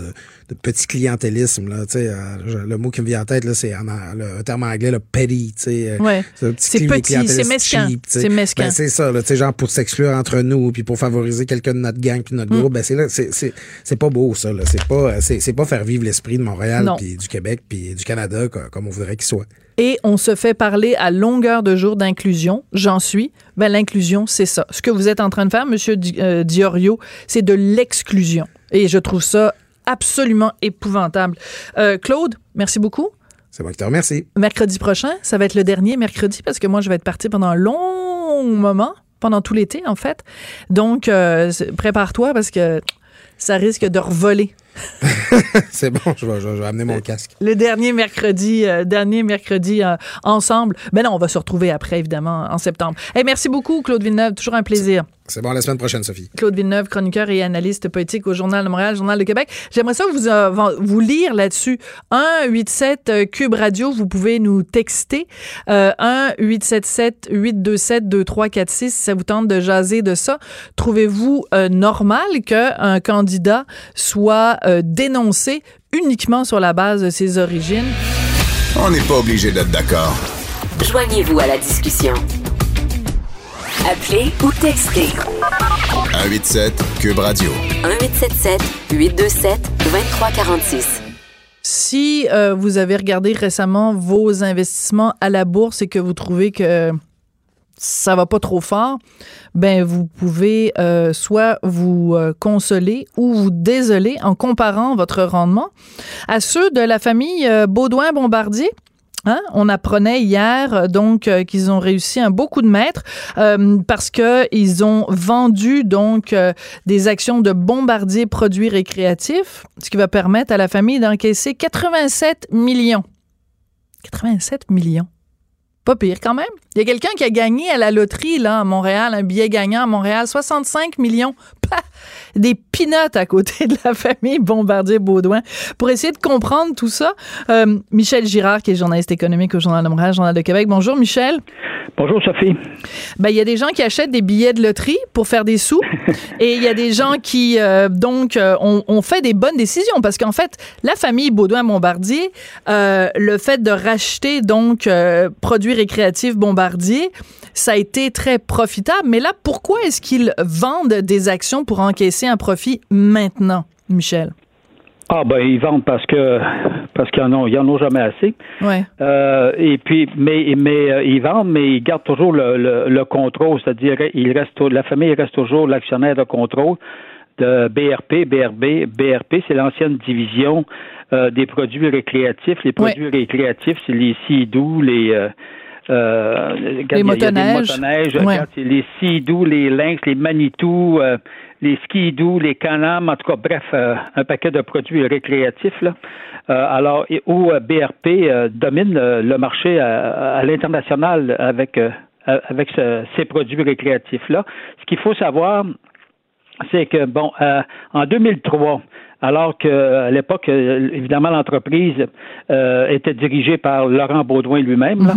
de petit clientélisme, là, euh, le mot qui me vient en tête, là, c'est en, en- le terme anglais, le petty, euh, Ouais. c'est un petit petit, clientélisme c'est mesquin. C'est mesquin. Ben, c'est ça, là, genre pour s'exclure entre nous, puis pour favoriser quelqu'un de notre gang puis de notre Mm. groupe, ben c'est là, c'est, c'est, c'est pas beau ça, là. C'est pas, c'est, c'est pas faire vivre l'esprit de Montréal puis du Québec puis du Canada co- comme on voudrait qu'il soit. et on se fait parler à longueur de jour d'inclusion, j'en suis. Ben, l'inclusion, c'est ça. Ce que vous êtes en train de faire, Monsieur Di- euh, Diorio, c'est de l'exclusion. Et je trouve ça absolument épouvantable. Euh, Claude, merci beaucoup. C'est moi qui te remercie. Mercredi prochain, ça va être le dernier mercredi parce que moi, je vais être partie pendant un long moment, pendant tout l'été, en fait. Donc, euh, prépare-toi parce que ça risque de revoler. <laughs> c'est bon, je vais, je vais- amener mon casque. Le dernier mercredi, euh, dernier mercredi euh, ensemble. Ben non, on va se retrouver après, évidemment, en septembre. Hey, merci beaucoup, Claude Villeneuve. Toujours un plaisir. C'est bon, la semaine prochaine, Sophie. Claude Villeneuve, chroniqueur et analyste politique au Journal de Montréal, Journal de Québec. J'aimerais ça vous, euh, vous lire là-dessus. 187 euh, Cube Radio, vous pouvez nous texter. Euh, 1-877-827-2346 si ça vous tente de jaser de ça. Trouvez-vous euh, normal qu'un candidat soit euh, dénoncé uniquement sur la base de ses origines? On n'est pas obligé d'être d'accord. Joignez-vous à la discussion. Appelez ou textez 187 Cube Radio. 1877 827 2346. Si euh, vous avez regardé récemment vos investissements à la bourse et que vous trouvez que ça va pas trop fort, ben vous pouvez euh, soit vous euh, consoler ou vous désoler en comparant votre rendement à ceux de la famille euh, Baudouin-Bombardier. Hein? On apprenait hier euh, donc qu'ils ont réussi un beau coup de maître parce que ils ont vendu donc des actions de Bombardier produits récréatifs, ce qui va permettre à la famille d'encaisser 87 millions. 87 millions. Pas pire quand même. Il y a quelqu'un qui a gagné à la loterie là à Montréal, un billet gagnant à Montréal, 65 millions. <laughs> Des pinottes à côté de la famille Bombardier-Baudouin. Pour essayer de comprendre tout ça, euh, Michel Girard, qui est journaliste économique au Journal de Montréal, Journal de Québec. Bonjour Michel. Bonjour Sophie. Ben, il y a des gens qui achètent des billets de loterie pour faire des sous <laughs> et il y a des gens qui, euh, donc, euh, ont, fait des bonnes décisions parce qu'en fait, la famille Baudouin-Bombardier, le fait de racheter, donc, produits récréatifs Bombardier, ça a été très profitable. Mais là, pourquoi est-ce qu'ils vendent des actions pour encaisser un profit maintenant, Michel? Ah ben ils vendent parce que parce qu'ils en ont ils en ont jamais assez. Ouais. Euh, et puis mais mais euh, ils vendent mais ils gardent toujours le, le, le contrôle, c'est-à-dire il reste la famille reste toujours l'actionnaire de contrôle de BRP, BRB, BRP, c'est l'ancienne division euh, des produits récréatifs. Les produits récréatifs, c'est les Sea-Doo, les euh, euh, y a des motoneiges. motoneiges, Ouais. regarde, les Sea-Doo, les Lynx, les Manitou, les Ski-Doo, les Canam, en tout cas, bref, euh, un paquet de produits récréatifs. Là. Euh, alors, et- où euh, BRP euh, domine euh, le marché à, à l'international avec, avec ce- ces produits récréatifs-là. Ce qu'il faut savoir, c'est que, bon, en 2003, alors que à l'époque, évidemment, l'entreprise euh, était dirigée par Laurent Baudouin lui-même, là,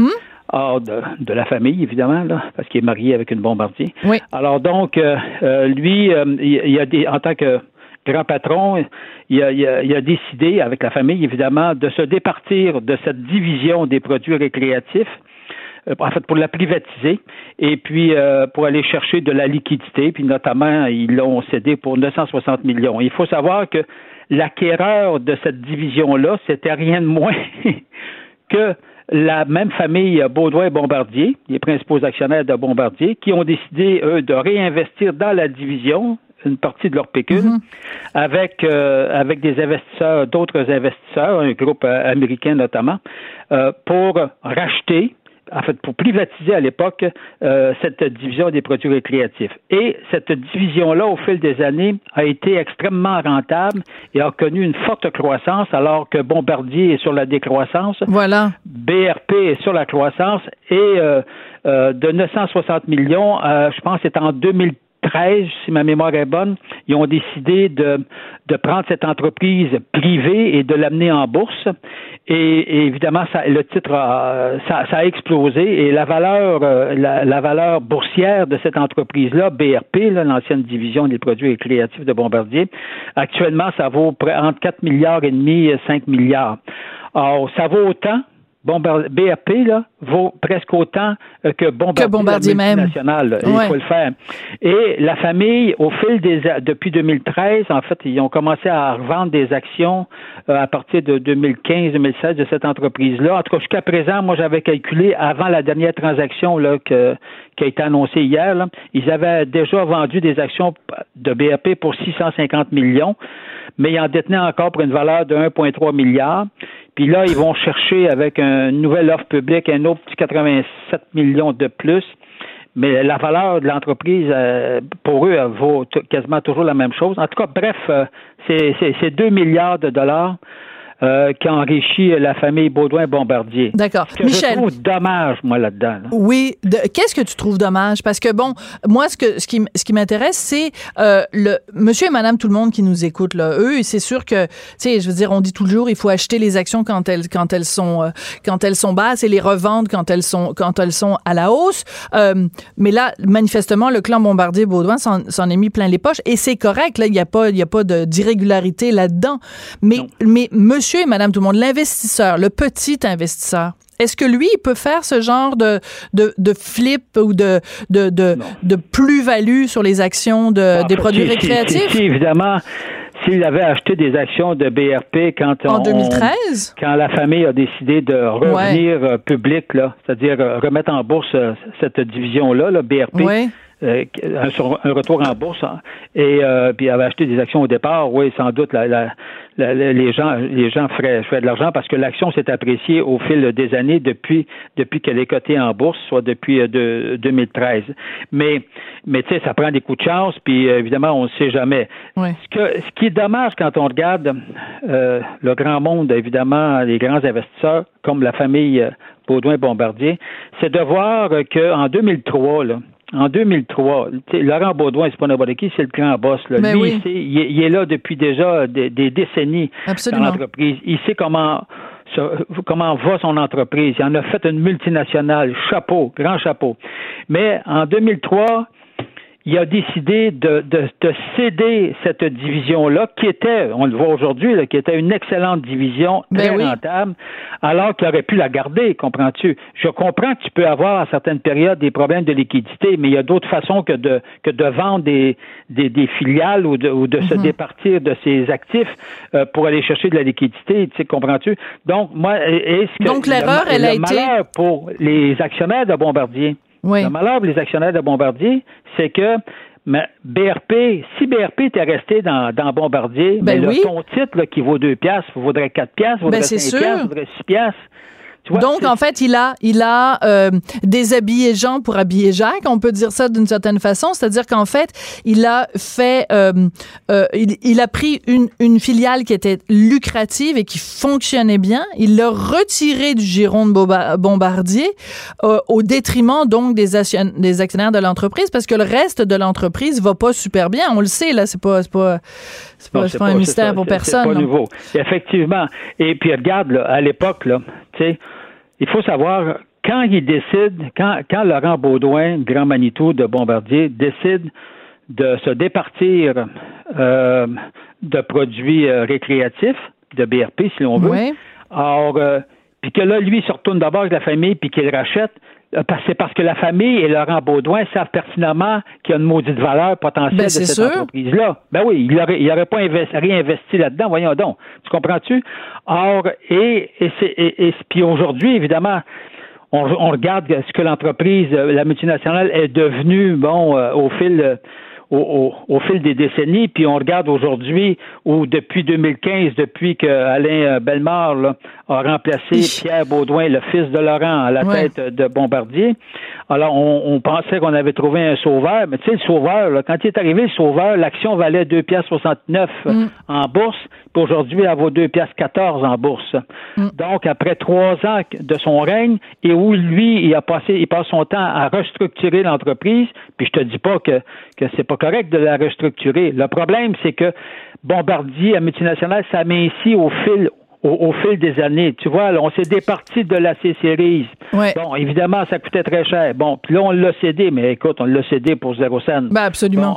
hors de, de la famille, évidemment, là, parce qu'il est marié avec une bombardier. Oui. Alors donc, euh, euh, lui, euh, il, il a des, en tant que grand patron, il a, décidé, avec la famille évidemment, de se départir de cette division des produits récréatifs en fait, pour la privatiser et puis euh, pour aller chercher de la liquidité, puis notamment, ils l'ont cédé pour 960 millions. Il faut savoir que l'acquéreur de cette division-là, c'était rien de moins <laughs> que la même famille Baudouin et Bombardier, les principaux actionnaires de Bombardier, qui ont décidé, eux, de réinvestir dans la division une partie de leur pécule mhm. avec euh, avec des investisseurs, d'autres investisseurs, un groupe euh, américain notamment, euh, pour racheter en fait, pour privatiser à l'époque euh, cette division des produits récréatifs. Et cette division-là, au fil des années, a été extrêmement rentable et a connu une forte croissance, alors que Bombardier est sur la décroissance. Voilà. BRP est sur la croissance et euh, euh, de 960 millions, je pense, c'est en 2000 13, si ma mémoire est bonne, ils ont décidé de, de prendre cette entreprise privée et de l'amener en bourse. Et, évidemment, ça, le titre a, ça, a explosé et la valeur, euh, la, valeur boursière de cette entreprise-là, BRP, l'ancienne division des produits créatifs de Bombardier, actuellement, ça vaut entre 4 milliards et demi et 5 milliards. Alors, ça vaut autant BAP là, vaut presque autant euh, que Bombardier, que Bombardier même. Il faut le faire. Et la famille, au fil des depuis 2013, en fait, ils ont commencé à revendre des actions euh, à partir de 2015-2016 de cette entreprise-là. En tout cas, jusqu'à présent, moi, j'avais calculé avant la dernière transaction là que qui a été annoncée hier, là, ils avaient déjà vendu des actions de BAP pour 650 millions, mais ils en détenaient encore pour une valeur de 1,3 milliard. Puis là, ils vont chercher avec une nouvelle offre publique un autre petit 87 millions de plus. Mais la valeur de l'entreprise, euh, pour eux, vaut quasiment toujours la même chose. En tout cas, bref, euh, c'est 2 milliards de dollars euh, qui enrichit la famille Baudouin-Bombardier. D'accord. Michel. Je trouve dommage, moi, là-dedans. Oui. Qu'est-ce que tu trouves dommage? Parce que, bon, moi, ce, que, ce qui, ce qui m'intéresse, c'est euh, le monsieur et madame tout le monde qui nous écoute, là. Eux, c'est sûr que, tu sais, je veux dire, on dit jour, il faut acheter les actions quand elles, quand elles sont, euh, quand elles sont basses et les revendre quand elles sont, quand elles sont à la hausse. Euh, mais là, manifestement, le clan Bombardier-Baudouin s'en est mis plein les poches et c'est correct. Là, il n'y a pas, y a pas d'irrégularité là-dedans. Mais, mais monsieur et madame tout le monde, l'investisseur, le petit investisseur, est-ce que lui, il peut faire ce genre de, de, flip ou de, de, de, plus-value sur les actions de, des produits récréatifs? évidemment, s'il avait acheté des actions de BRP quand en 2013 quand la famille a décidé de revenir euh, public là, c'est-à-dire euh, remettre en bourse euh, cette division là, là BRP. Euh, un, retour en bourse hein. et euh, puis avait acheté des actions au départ, oui, sans doute les gens les gens feraient, feraient de l'argent parce que l'action s'est appréciée au fil des années depuis depuis qu'elle est cotée en bourse, soit depuis euh, de, 2013. Mais mais tu sais, ça prend des coups de chance, puis évidemment on ne sait jamais. Ce, que, ce qui est dommage quand on regarde le grand monde, évidemment, les grands investisseurs comme la famille Baudouin Bombardier, c'est de voir qu'en 2003 là, en 2003, Laurent Baudouin, c'est pas n'importe qui, c'est le grand boss. Là. Ben Lui, il, est, là depuis déjà des, décennies dans l'entreprise. Il sait comment comment va son entreprise. Il en a fait une multinationale. Chapeau, grand chapeau. Mais en 2003, il a décidé de, de, de céder cette division-là, qui était, on le voit aujourd'hui, qui était une excellente division, ben très rentable, alors qu'il aurait pu la garder, comprends-tu? Je comprends que tu peux avoir à certaines périodes des problèmes de liquidité, mais il y a d'autres façons que de, que de vendre des, des, des filiales ou de, ou de se mhm. départir de ses actifs euh, pour aller chercher de la liquidité, tu sais, comprends-tu? Donc, moi, est-ce que Donc, l'erreur, elle a été... pour les actionnaires de Bombardier, le malheur les actionnaires de Bombardier, c'est que BRP, si BRP était resté dans, Bombardier, ben mais ton titre qui vaut 2 piastres vaudrait 4 piastres, vaudrait ben 5 piastres, vaudrait 6 piastres. Donc, en fait, il a, il a euh, déshabillé Jean pour habiller Jacques, on peut dire ça d'une certaine façon. C'est-à-dire qu'en fait, il a fait, euh, euh, il, a pris une, une filiale qui était lucrative et qui fonctionnait bien. Il l'a retiré du giron de Bombardier au détriment donc des, des actionnaires de l'entreprise parce que le reste de l'entreprise va pas super bien. On le sait, là, c'est pas, c'est pas, c'est pas, pas, un mystère pour personne. C'est pas nouveau. Effectivement. Et puis, regarde, là, à l'époque, là, tu sais, il faut savoir, quand il décide, quand, quand Laurent Baudouin, grand Manitou de Bombardier, décide de se départir euh, de produits récréatifs, de BRP, si l'on veut. Alors, puis que là, lui, il se retourne d'abord avec la famille, puis qu'il rachète. C'est parce que la famille et Laurent Baudouin savent pertinemment qu'il y a une maudite valeur potentielle Ben, de cette entreprise-là. Ben oui, il n'aurait il aurait pas investi, réinvesti là-dedans, voyons donc. Tu comprends-tu? Or, et, et, c'est- et, et- puis aujourd'hui, évidemment, on, on regarde ce que l'entreprise, euh, la multinationale, est devenue, bon, euh, au fil euh, au, au- au fil des décennies, puis on regarde aujourd'hui où depuis 2015, depuis que Alain euh, Bellemare là, a remplacé. Pierre Baudouin, le fils de Laurent, à la Ouais. tête de Bombardier, alors on, on pensait qu'on avait trouvé un sauveur, mais tu sais, le sauveur, là, quand il est arrivé, le sauveur, l'action valait 2 piastres 69 Mm. en bourse, puis aujourd'hui, elle vaut 2 piastres 14 en bourse. Mm. Donc, après trois ans de son règne, et où lui, il a passé, il passe son temps à restructurer l'entreprise, puis je te dis pas que, que c'est pas correct de la restructurer. Le problème, c'est que Bombardier, la multinationale, ça ici au fil, au, au fil des années. Tu vois, là, on s'est départi de la C-Series. Ouais. Bon, évidemment, ça coûtait très cher. Bon, puis là, on l'a cédé, mais écoute, on l'a cédé pour zéro cent. Ben absolument.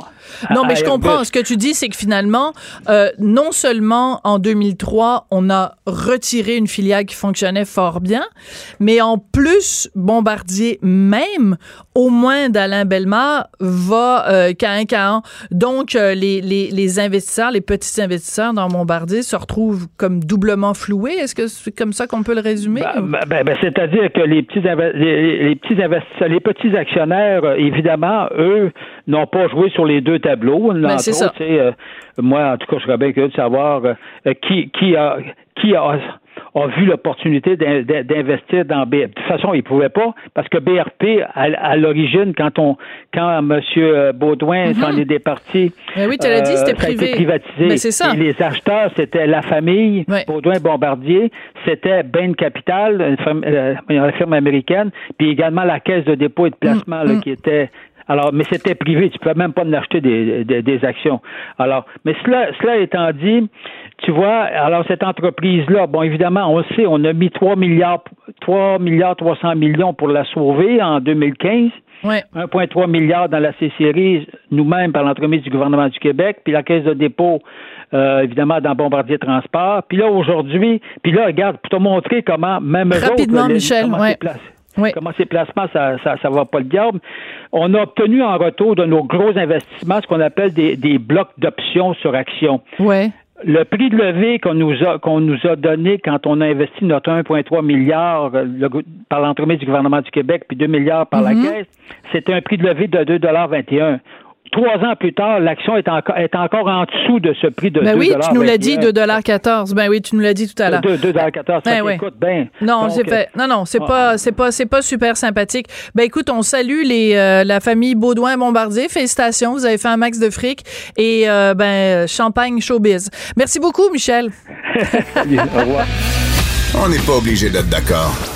Bon. non, mais je comprends. Ce que tu dis, c'est que finalement, euh, non seulement en 2003, on a retiré une filiale qui fonctionnait fort bien, mais en plus, Bombardier même, au moins d'Alain Bellemare, va euh, cahin Donc, euh, les, les, les investisseurs, les petits investisseurs dans Bombardier se retrouvent comme doublement floués. Est-ce que c'est comme ça qu'on peut le résumer? Ben, ben, ben, ben, c'est-à-dire que les petits les, les petits investisseurs, les petits actionnaires, euh, évidemment, eux, n'ont pas joué sur les deux tableaux. Ben, c'est ça. euh, moi, en tout cas, je serais bien curieux de savoir euh, qui, qui a qui a, a vu l'opportunité d'in- d'in- d'investir dans BRP. De toute façon, ils ne pouvaient pas, parce que BRP, à, à l'origine, quand on quand M. Baudouin s'en est départi, Ben oui, tu l'as dit, c'était euh, été privé. privatisé. Ben, c'est ça. Et les acheteurs, c'était la famille Ouais. Baudouin Bombardier, c'était Bain Capital, une firme, euh, une firme américaine, puis également la Caisse de dépôt et de placement Mm, là, qui était alors, mais c'était privé, tu ne pouvais même pas en acheter des, des, des actions. Alors, mais cela, cela étant dit, tu vois, alors cette entreprise-là, bon, évidemment, on le sait, on a mis 3 milliards, 3 milliards 300 millions pour la sauver en 2015. Ouais. 1,3 milliard dans la C-Series, nous-mêmes par l'entremise du gouvernement du Québec, puis la caisse de dépôt, euh, évidemment, dans Bombardier Transport. Puis là, aujourd'hui, puis là, regarde, pour te montrer comment, même eux Rapidement, autres, les- Michel, ouais. Oui. Comment ces placements, ça, ça, ça va pas le diable. On a obtenu en retour de nos gros investissements ce qu'on appelle des, des blocs d'options sur actions. Ouais. Le prix de levée qu'on nous a qu'on nous a donné quand on a investi notre 1,3 milliard euh, le par l'entremise du gouvernement du Québec puis 2 milliards par la caisse, c'était un prix de levée de 2,21 Trois ans plus tard, l'action est encore est encore en dessous de ce prix de Ben oui, tu nous l'as 2,21. dit, 2,14 Ben oui, tu nous l'as dit tout à l'heure. 2,14 Ben oui. qu'écoute, ben, Non, donc, c'est fait. Non, non, c'est ah. pas, c'est pas, c'est pas super sympathique. Ben écoute, on salue les, euh, la famille Baudouin Bombardier. Félicitations, vous avez fait un max de fric et euh, ben champagne showbiz. Merci beaucoup, Michel. salut, <laughs> au revoir. On n'est pas obligé d'être d'accord.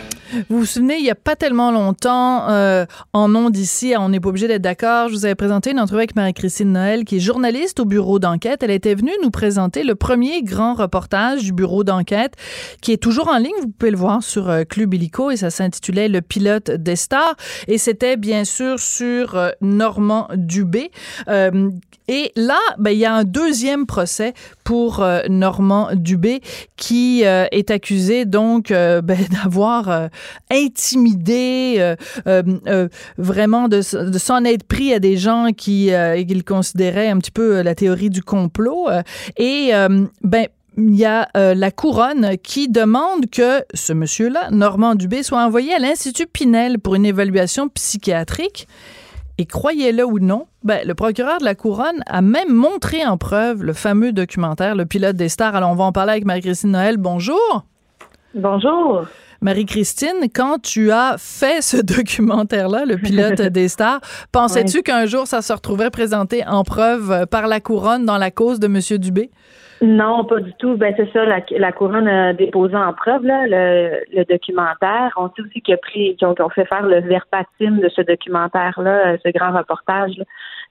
Vous vous souvenez, il y a pas tellement longtemps, euh, en nom d'ici, on n'est pas obligé d'être d'accord, je vous avais présenté une entrevue avec Marie-Christine Noël, qui est journaliste au bureau d'enquête. Elle était venue nous présenter le premier grand reportage du bureau d'enquête, qui est toujours en ligne. Vous pouvez le voir sur euh, Club Illico et ça s'intitulait Le pilote des stars. Et c'était bien sûr sur euh, Normand Dubé. Euh, et là, ben, il y a un deuxième procès pour Normand Dubé qui est accusé donc ben, <laughs> d'avoir intimidé, euh, euh, euh, vraiment de, s'en être pris à des gens qui qu'il considérait un petit peu la théorie du complot. et ben il y a la couronne qui demande que ce monsieur-là, Normand Dubé, soit envoyé à l'Institut Pinel pour une évaluation psychiatrique. Et croyez-le ou non, ben, le procureur de la Couronne a même montré en preuve le fameux documentaire Le pilote des stars. Alors, on va en parler avec Marie-Christine Noël. Bonjour. Bonjour. Marie-Christine, quand tu as fait ce <laughs> documentaire-là, Le pilote <laughs> des stars, pensais-tu qu'un jour ça se retrouverait présenté en preuve euh, par la Couronne dans la cause de M. Dubé? Non, pas du tout. Ben c'est ça, la, la couronne a déposé en preuve là, le, le documentaire. On sait aussi qu'ils ont, ont fait faire le verbatim de ce documentaire-là, euh, ce grand reportage là,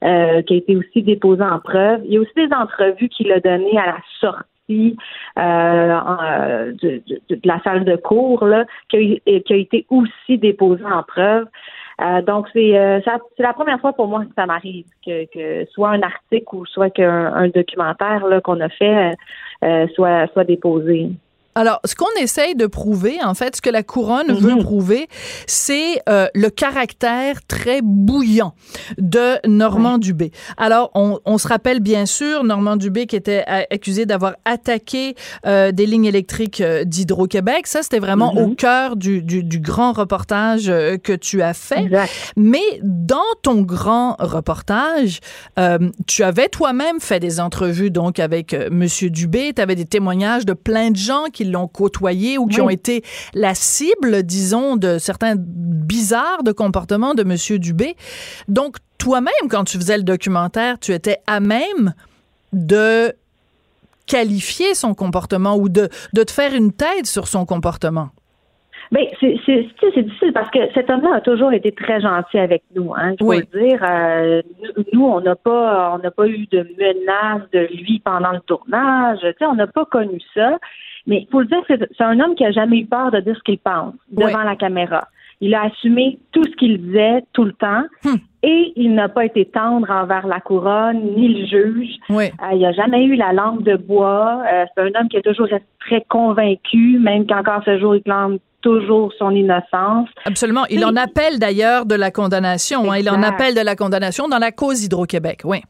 euh, qui a été aussi déposé en preuve. Il y a aussi des entrevues qu'il a données à la sortie sorti euh, de, la salle de cours là, qui a, qui a été aussi déposé en preuve. Euh, donc, c'est euh, la première fois pour moi que ça m'arrive, que, que soit un article ou soit qu'un un documentaire qu'on a fait euh, soit, soit déposé. Alors, ce qu'on essaye de prouver, en fait, ce que la couronne veut mhm. prouver, c'est euh, le caractère très bouillant de Normand Dubé. Alors, on, on, se rappelle bien sûr Normand Dubé qui était accusé d'avoir attaqué euh, des lignes électriques euh, d'Hydro-Québec. Ça, c'était vraiment au mhm. cœur du, du, du, grand reportage euh, que tu as fait. Mais dans ton grand reportage, euh, tu avais toi-même fait des entrevues donc avec Monsieur Dubé. Tu avais des témoignages de plein de gens qui qui l'ont côtoyé ou qui ont été la cible, disons, de certains bizarres de comportements de M. Dubé. Donc, toi-même, quand tu faisais le documentaire, tu étais à même de qualifier son comportement ou de, de te faire une tête sur son comportement? Ben, c'est difficile parce que cet homme-là a toujours été très gentil avec nous. Hein, je oui. dire, euh, nous, on n'a pas, on n'a pas eu de menaces de lui pendant le tournage. Tu sais, on n'a pas connu ça. Mais il faut le dire, c'est un homme qui a jamais eu peur de dire ce qu'il pense devant la caméra. Il a assumé tout ce qu'il disait tout le temps. Hmm. Et il n'a pas été tendre envers la couronne ni le juge. Euh, il n'a jamais eu la langue de bois. Euh, c'est un homme qui est toujours resté très convaincu, même qu'encore ce jour, il clame toujours son innocence. Absolument. Il en appelle d'ailleurs de la condamnation. Hein. Il en appelle de la condamnation dans la cause Hydro-Québec. Oui.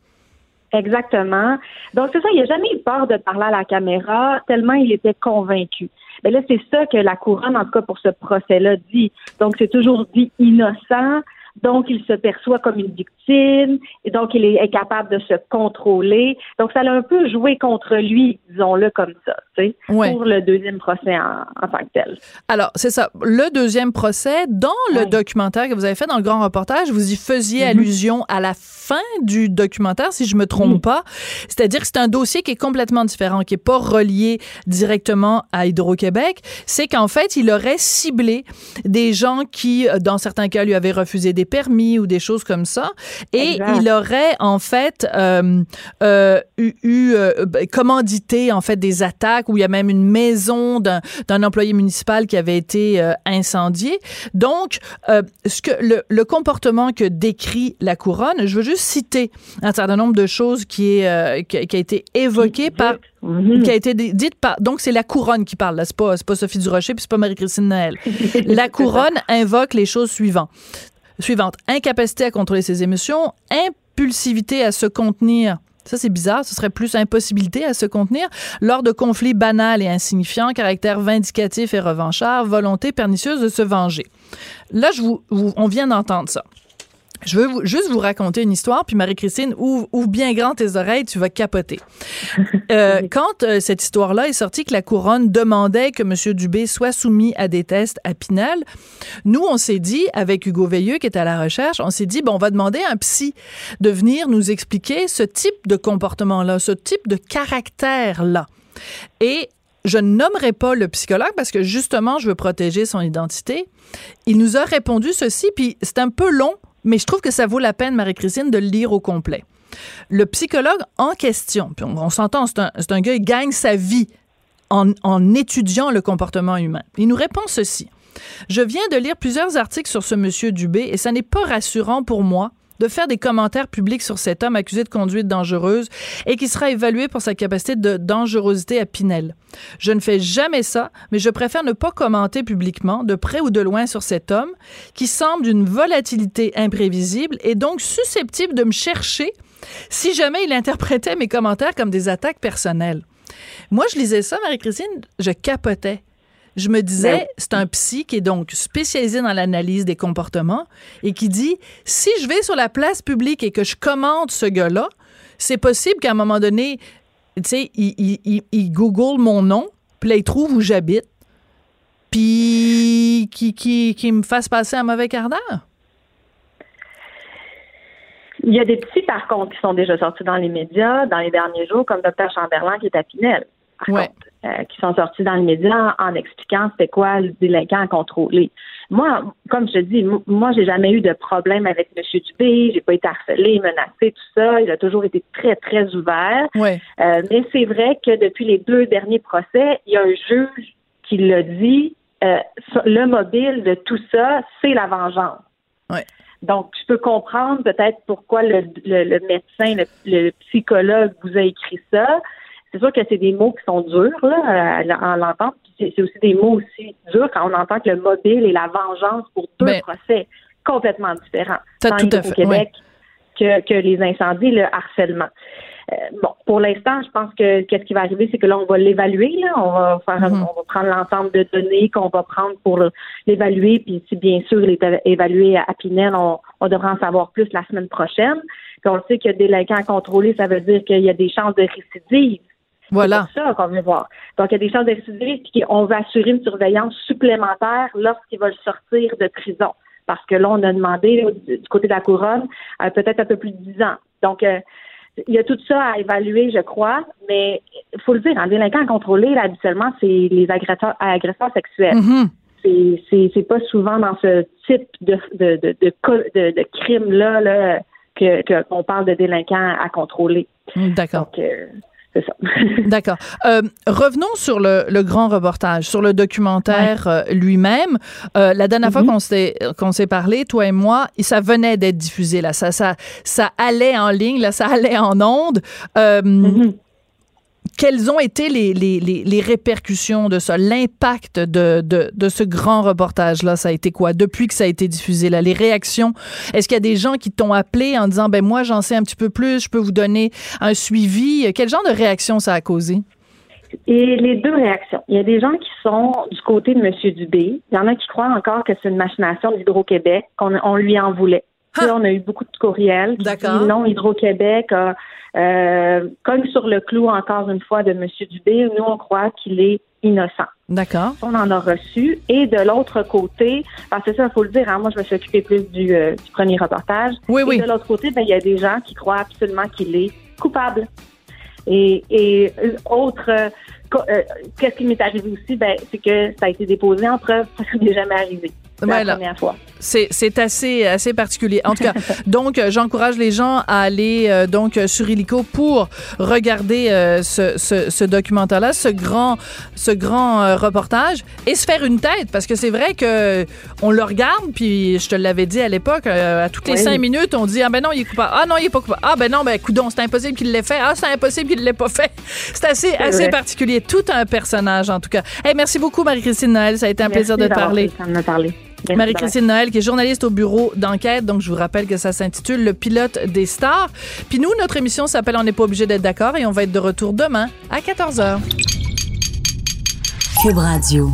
Exactement. Donc, c'est ça, il n'a jamais eu peur de parler à la caméra, tellement il était convaincu. Mais là, c'est ça que la couronne, en tout cas pour ce procès-là, dit. Donc, c'est toujours dit innocent, donc, il se perçoit comme une victime et donc il est capable de se contrôler. Donc, ça l'a un peu joué contre lui, disons-le comme ça, tu sais, pour le deuxième procès en, tant que tel. Alors, c'est ça. Le deuxième procès, dans le documentaire que vous avez fait dans le grand reportage, vous y faisiez mm-hmm. allusion à la fin du documentaire, si je me trompe pas. C'est-à-dire que c'est un dossier qui est complètement différent, qui est pas relié directement à Hydro-Québec. C'est qu'en fait, il aurait ciblé des gens qui, euh, dans certains cas, lui avaient refusé des permis ou des choses comme ça. Et il aurait en fait euh, euh, eu, euh, ben, commandité en fait des attaques où il y a même une maison d'un employé municipal qui avait été incendiée. Donc, ce que le, le, comportement que décrit la couronne, je veux juste citer un certain nombre de choses qui est qui, a été évoqué par mm-hmm. qui a été dite par donc c'est la couronne qui parle là c'est pas pas Sophie Durocher puis c'est pas Marie-Christine Noël <laughs> la couronne invoque les choses suivantes suivante. Incapacité à contrôler ses émotions, impulsivité à se contenir. Ça, c'est bizarre. Ce serait plus impossibilité à se contenir lors de conflits banals et insignifiants, caractère vindicatif et revanchard, volonté pernicieuse de se venger. Là, je vous, on vient d'entendre ça. Je veux juste vous raconter une histoire, puis Marie-Christine, ouvre, bien grand tes oreilles, tu vas capoter. <laughs> Euh, quand euh, cette histoire-là est sortie, que la couronne demandait que M. Dubé soit soumis à des tests à Pinel, nous, on s'est dit, avec Hugo Veilleux, qui est à la recherche, on s'est dit, bon, on va demander à un psy de venir nous expliquer ce type de comportement-là, ce type de caractère-là. Et je ne nommerai pas le psychologue parce que justement, je veux protéger son identité. Il nous a répondu ceci, puis c'est un peu long mais je trouve que ça vaut la peine, Marie-Christine, de le lire au complet. Le psychologue en question, puis on, s'entend, c'est un, un, gars qui gagne sa vie en, en étudiant le comportement humain. Il nous répond ceci. Je viens de lire plusieurs articles sur ce monsieur Dubé et ça n'est pas rassurant pour moi de faire des commentaires publics sur cet homme accusé de conduite dangereuse et qui sera évalué pour sa capacité de dangerosité à Pinel. Je ne fais jamais ça, mais je préfère ne pas commenter publiquement, de près ou de loin, sur cet homme qui semble d'une volatilité imprévisible et donc susceptible de me chercher si jamais il interprétait mes commentaires comme des attaques personnelles. Moi, je lisais ça, Marie-Christine, je capotais je me disais, ben c'est un psy qui est donc spécialisé dans l'analyse des comportements et qui dit, si je vais sur la place publique et que je commente ce gars-là, c'est possible qu'à un moment donné, tu sais, il, google mon nom, puis là, il trouve où j'habite, puis qui, qui, qui me fasse passer un mauvais quart d'heure. Il y a des petits, par contre, qui sont déjà sortis dans les médias dans les derniers jours, comme Dr. Chamberlain qui est à Pinel. Par contre, euh, qui sont sortis dans les médias en expliquant c'était quoi le délinquant à contrôler. moi, comme je te dis, moi, j'ai jamais eu de problème avec M. Dubé, j'ai pas été harcelée, menacée, tout ça. Il a toujours été très, très ouvert. Ouais. Euh, mais c'est vrai que depuis les deux derniers procès, il y a un juge qui l'a dit, euh, le mobile de tout ça, c'est la vengeance. Ouais. Donc, je peux comprendre peut-être pourquoi le, le, médecin, le, psychologue vous a écrit ça. C'est sûr que c'est des mots qui sont durs là, en l'entendant. C'est aussi des mots aussi durs quand on entend que le mobile et la vengeance pour deux ben, procès complètement différents. Ça, tout à fait, au Québec que, que les incendies, le harcèlement. Euh, bon, pour l'instant, je pense que qu'est-ce qui va arriver, c'est que là, on va l'évaluer. Là, on va faire, mm-hmm. on va prendre l'ensemble de données qu'on va prendre pour l'évaluer. Puis, si bien sûr il est évalué à Pinel, on, on devra en savoir plus la semaine prochaine. Puis on sait que délinquant contrôlé, ça veut dire qu'il y a des chances de récidive. Voilà. C'est ça qu'on veut voir. Donc, il y a des chances de récidive, puis on va assurer une surveillance supplémentaire lorsqu'ils veulent sortir de prison. Parce que là, on a demandé du côté de la couronne euh, peut-être un peu plus de 10 ans. Donc, euh, il y a tout ça à évaluer, je crois, mais il faut le dire, un délinquant contrôlé, là, habituellement, c'est les agresseurs, agresseurs sexuels. Mm-hmm. C'est pas souvent dans ce type de, de, de, de, de crime-là là, que qu'on parle de délinquants à contrôler. D'accord. Donc, euh, c'est ça. <laughs> D'accord. Euh, revenons sur le, le, grand reportage, sur le documentaire euh, lui-même. Euh, la dernière fois mm-hmm. qu'on s'est qu'on s'est parlé, toi et moi, et ça venait d'être diffusé là, ça ça ça allait en ligne, là, ça allait en onde. Mm-hmm quelles ont été les, les, les, répercussions de ça, l'impact de, de, de, ce grand reportage-là? Ça a été quoi depuis que ça a été diffusé? Là? Les réactions, est-ce qu'il y a des gens qui t'ont appelé en disant, ben moi, j'en sais un petit peu plus, je peux vous donner un suivi? Quel genre de réaction ça a causé? Et les deux réactions. Il y a des gens qui sont du côté de M. Dubé. Il y en a qui croient encore que c'est une machination d'Hydro-Québec, qu'on on lui en voulait. On a eu beaucoup de courriels disent non, Hydro-Québec a euh, comme sur le clou encore une fois de M. Dubé, nous on croit qu'il est innocent. D'accord. On en a reçu. Et de l'autre côté, parce que ça, il faut le dire, hein, moi je me suis occupée plus du, euh, du premier reportage. Oui, et oui. de l'autre côté, ben, il y a des gens qui croient absolument qu'il est coupable. Et, et euh, autre, qu'est-ce qui m'est arrivé aussi, ben, c'est que ça a été déposé en preuve, <laughs> ça n'est jamais arrivé. La première fois. C'est assez assez particulier. En tout cas, <laughs> donc euh, j'encourage les gens à aller euh, donc sur Illico pour regarder euh, ce, ce, ce documentaire-là, ce grand ce grand reportage et se faire une tête parce que c'est vrai que on le regarde puis je te l'avais dit à l'époque à toutes les cinq minutes on dit ah ben non il est coupable ah non il est pas coupable ah ben non ben coudon c'est impossible qu'il l'ait fait ah c'est impossible qu'il l'ait pas fait <laughs> c'est assez assez particulier tout un personnage en tout cas. Hey, merci beaucoup Marie-Christine Noël ça a été un plaisir de te parler. parler. Marie-Christine Noël, qui est journaliste au bureau d'enquête. Donc, je vous rappelle que ça s'intitule Le pilote des stars. Puis nous, notre émission s'appelle On n'est pas obligé d'être d'accord et on va être de retour demain à 14h. Cube Radio.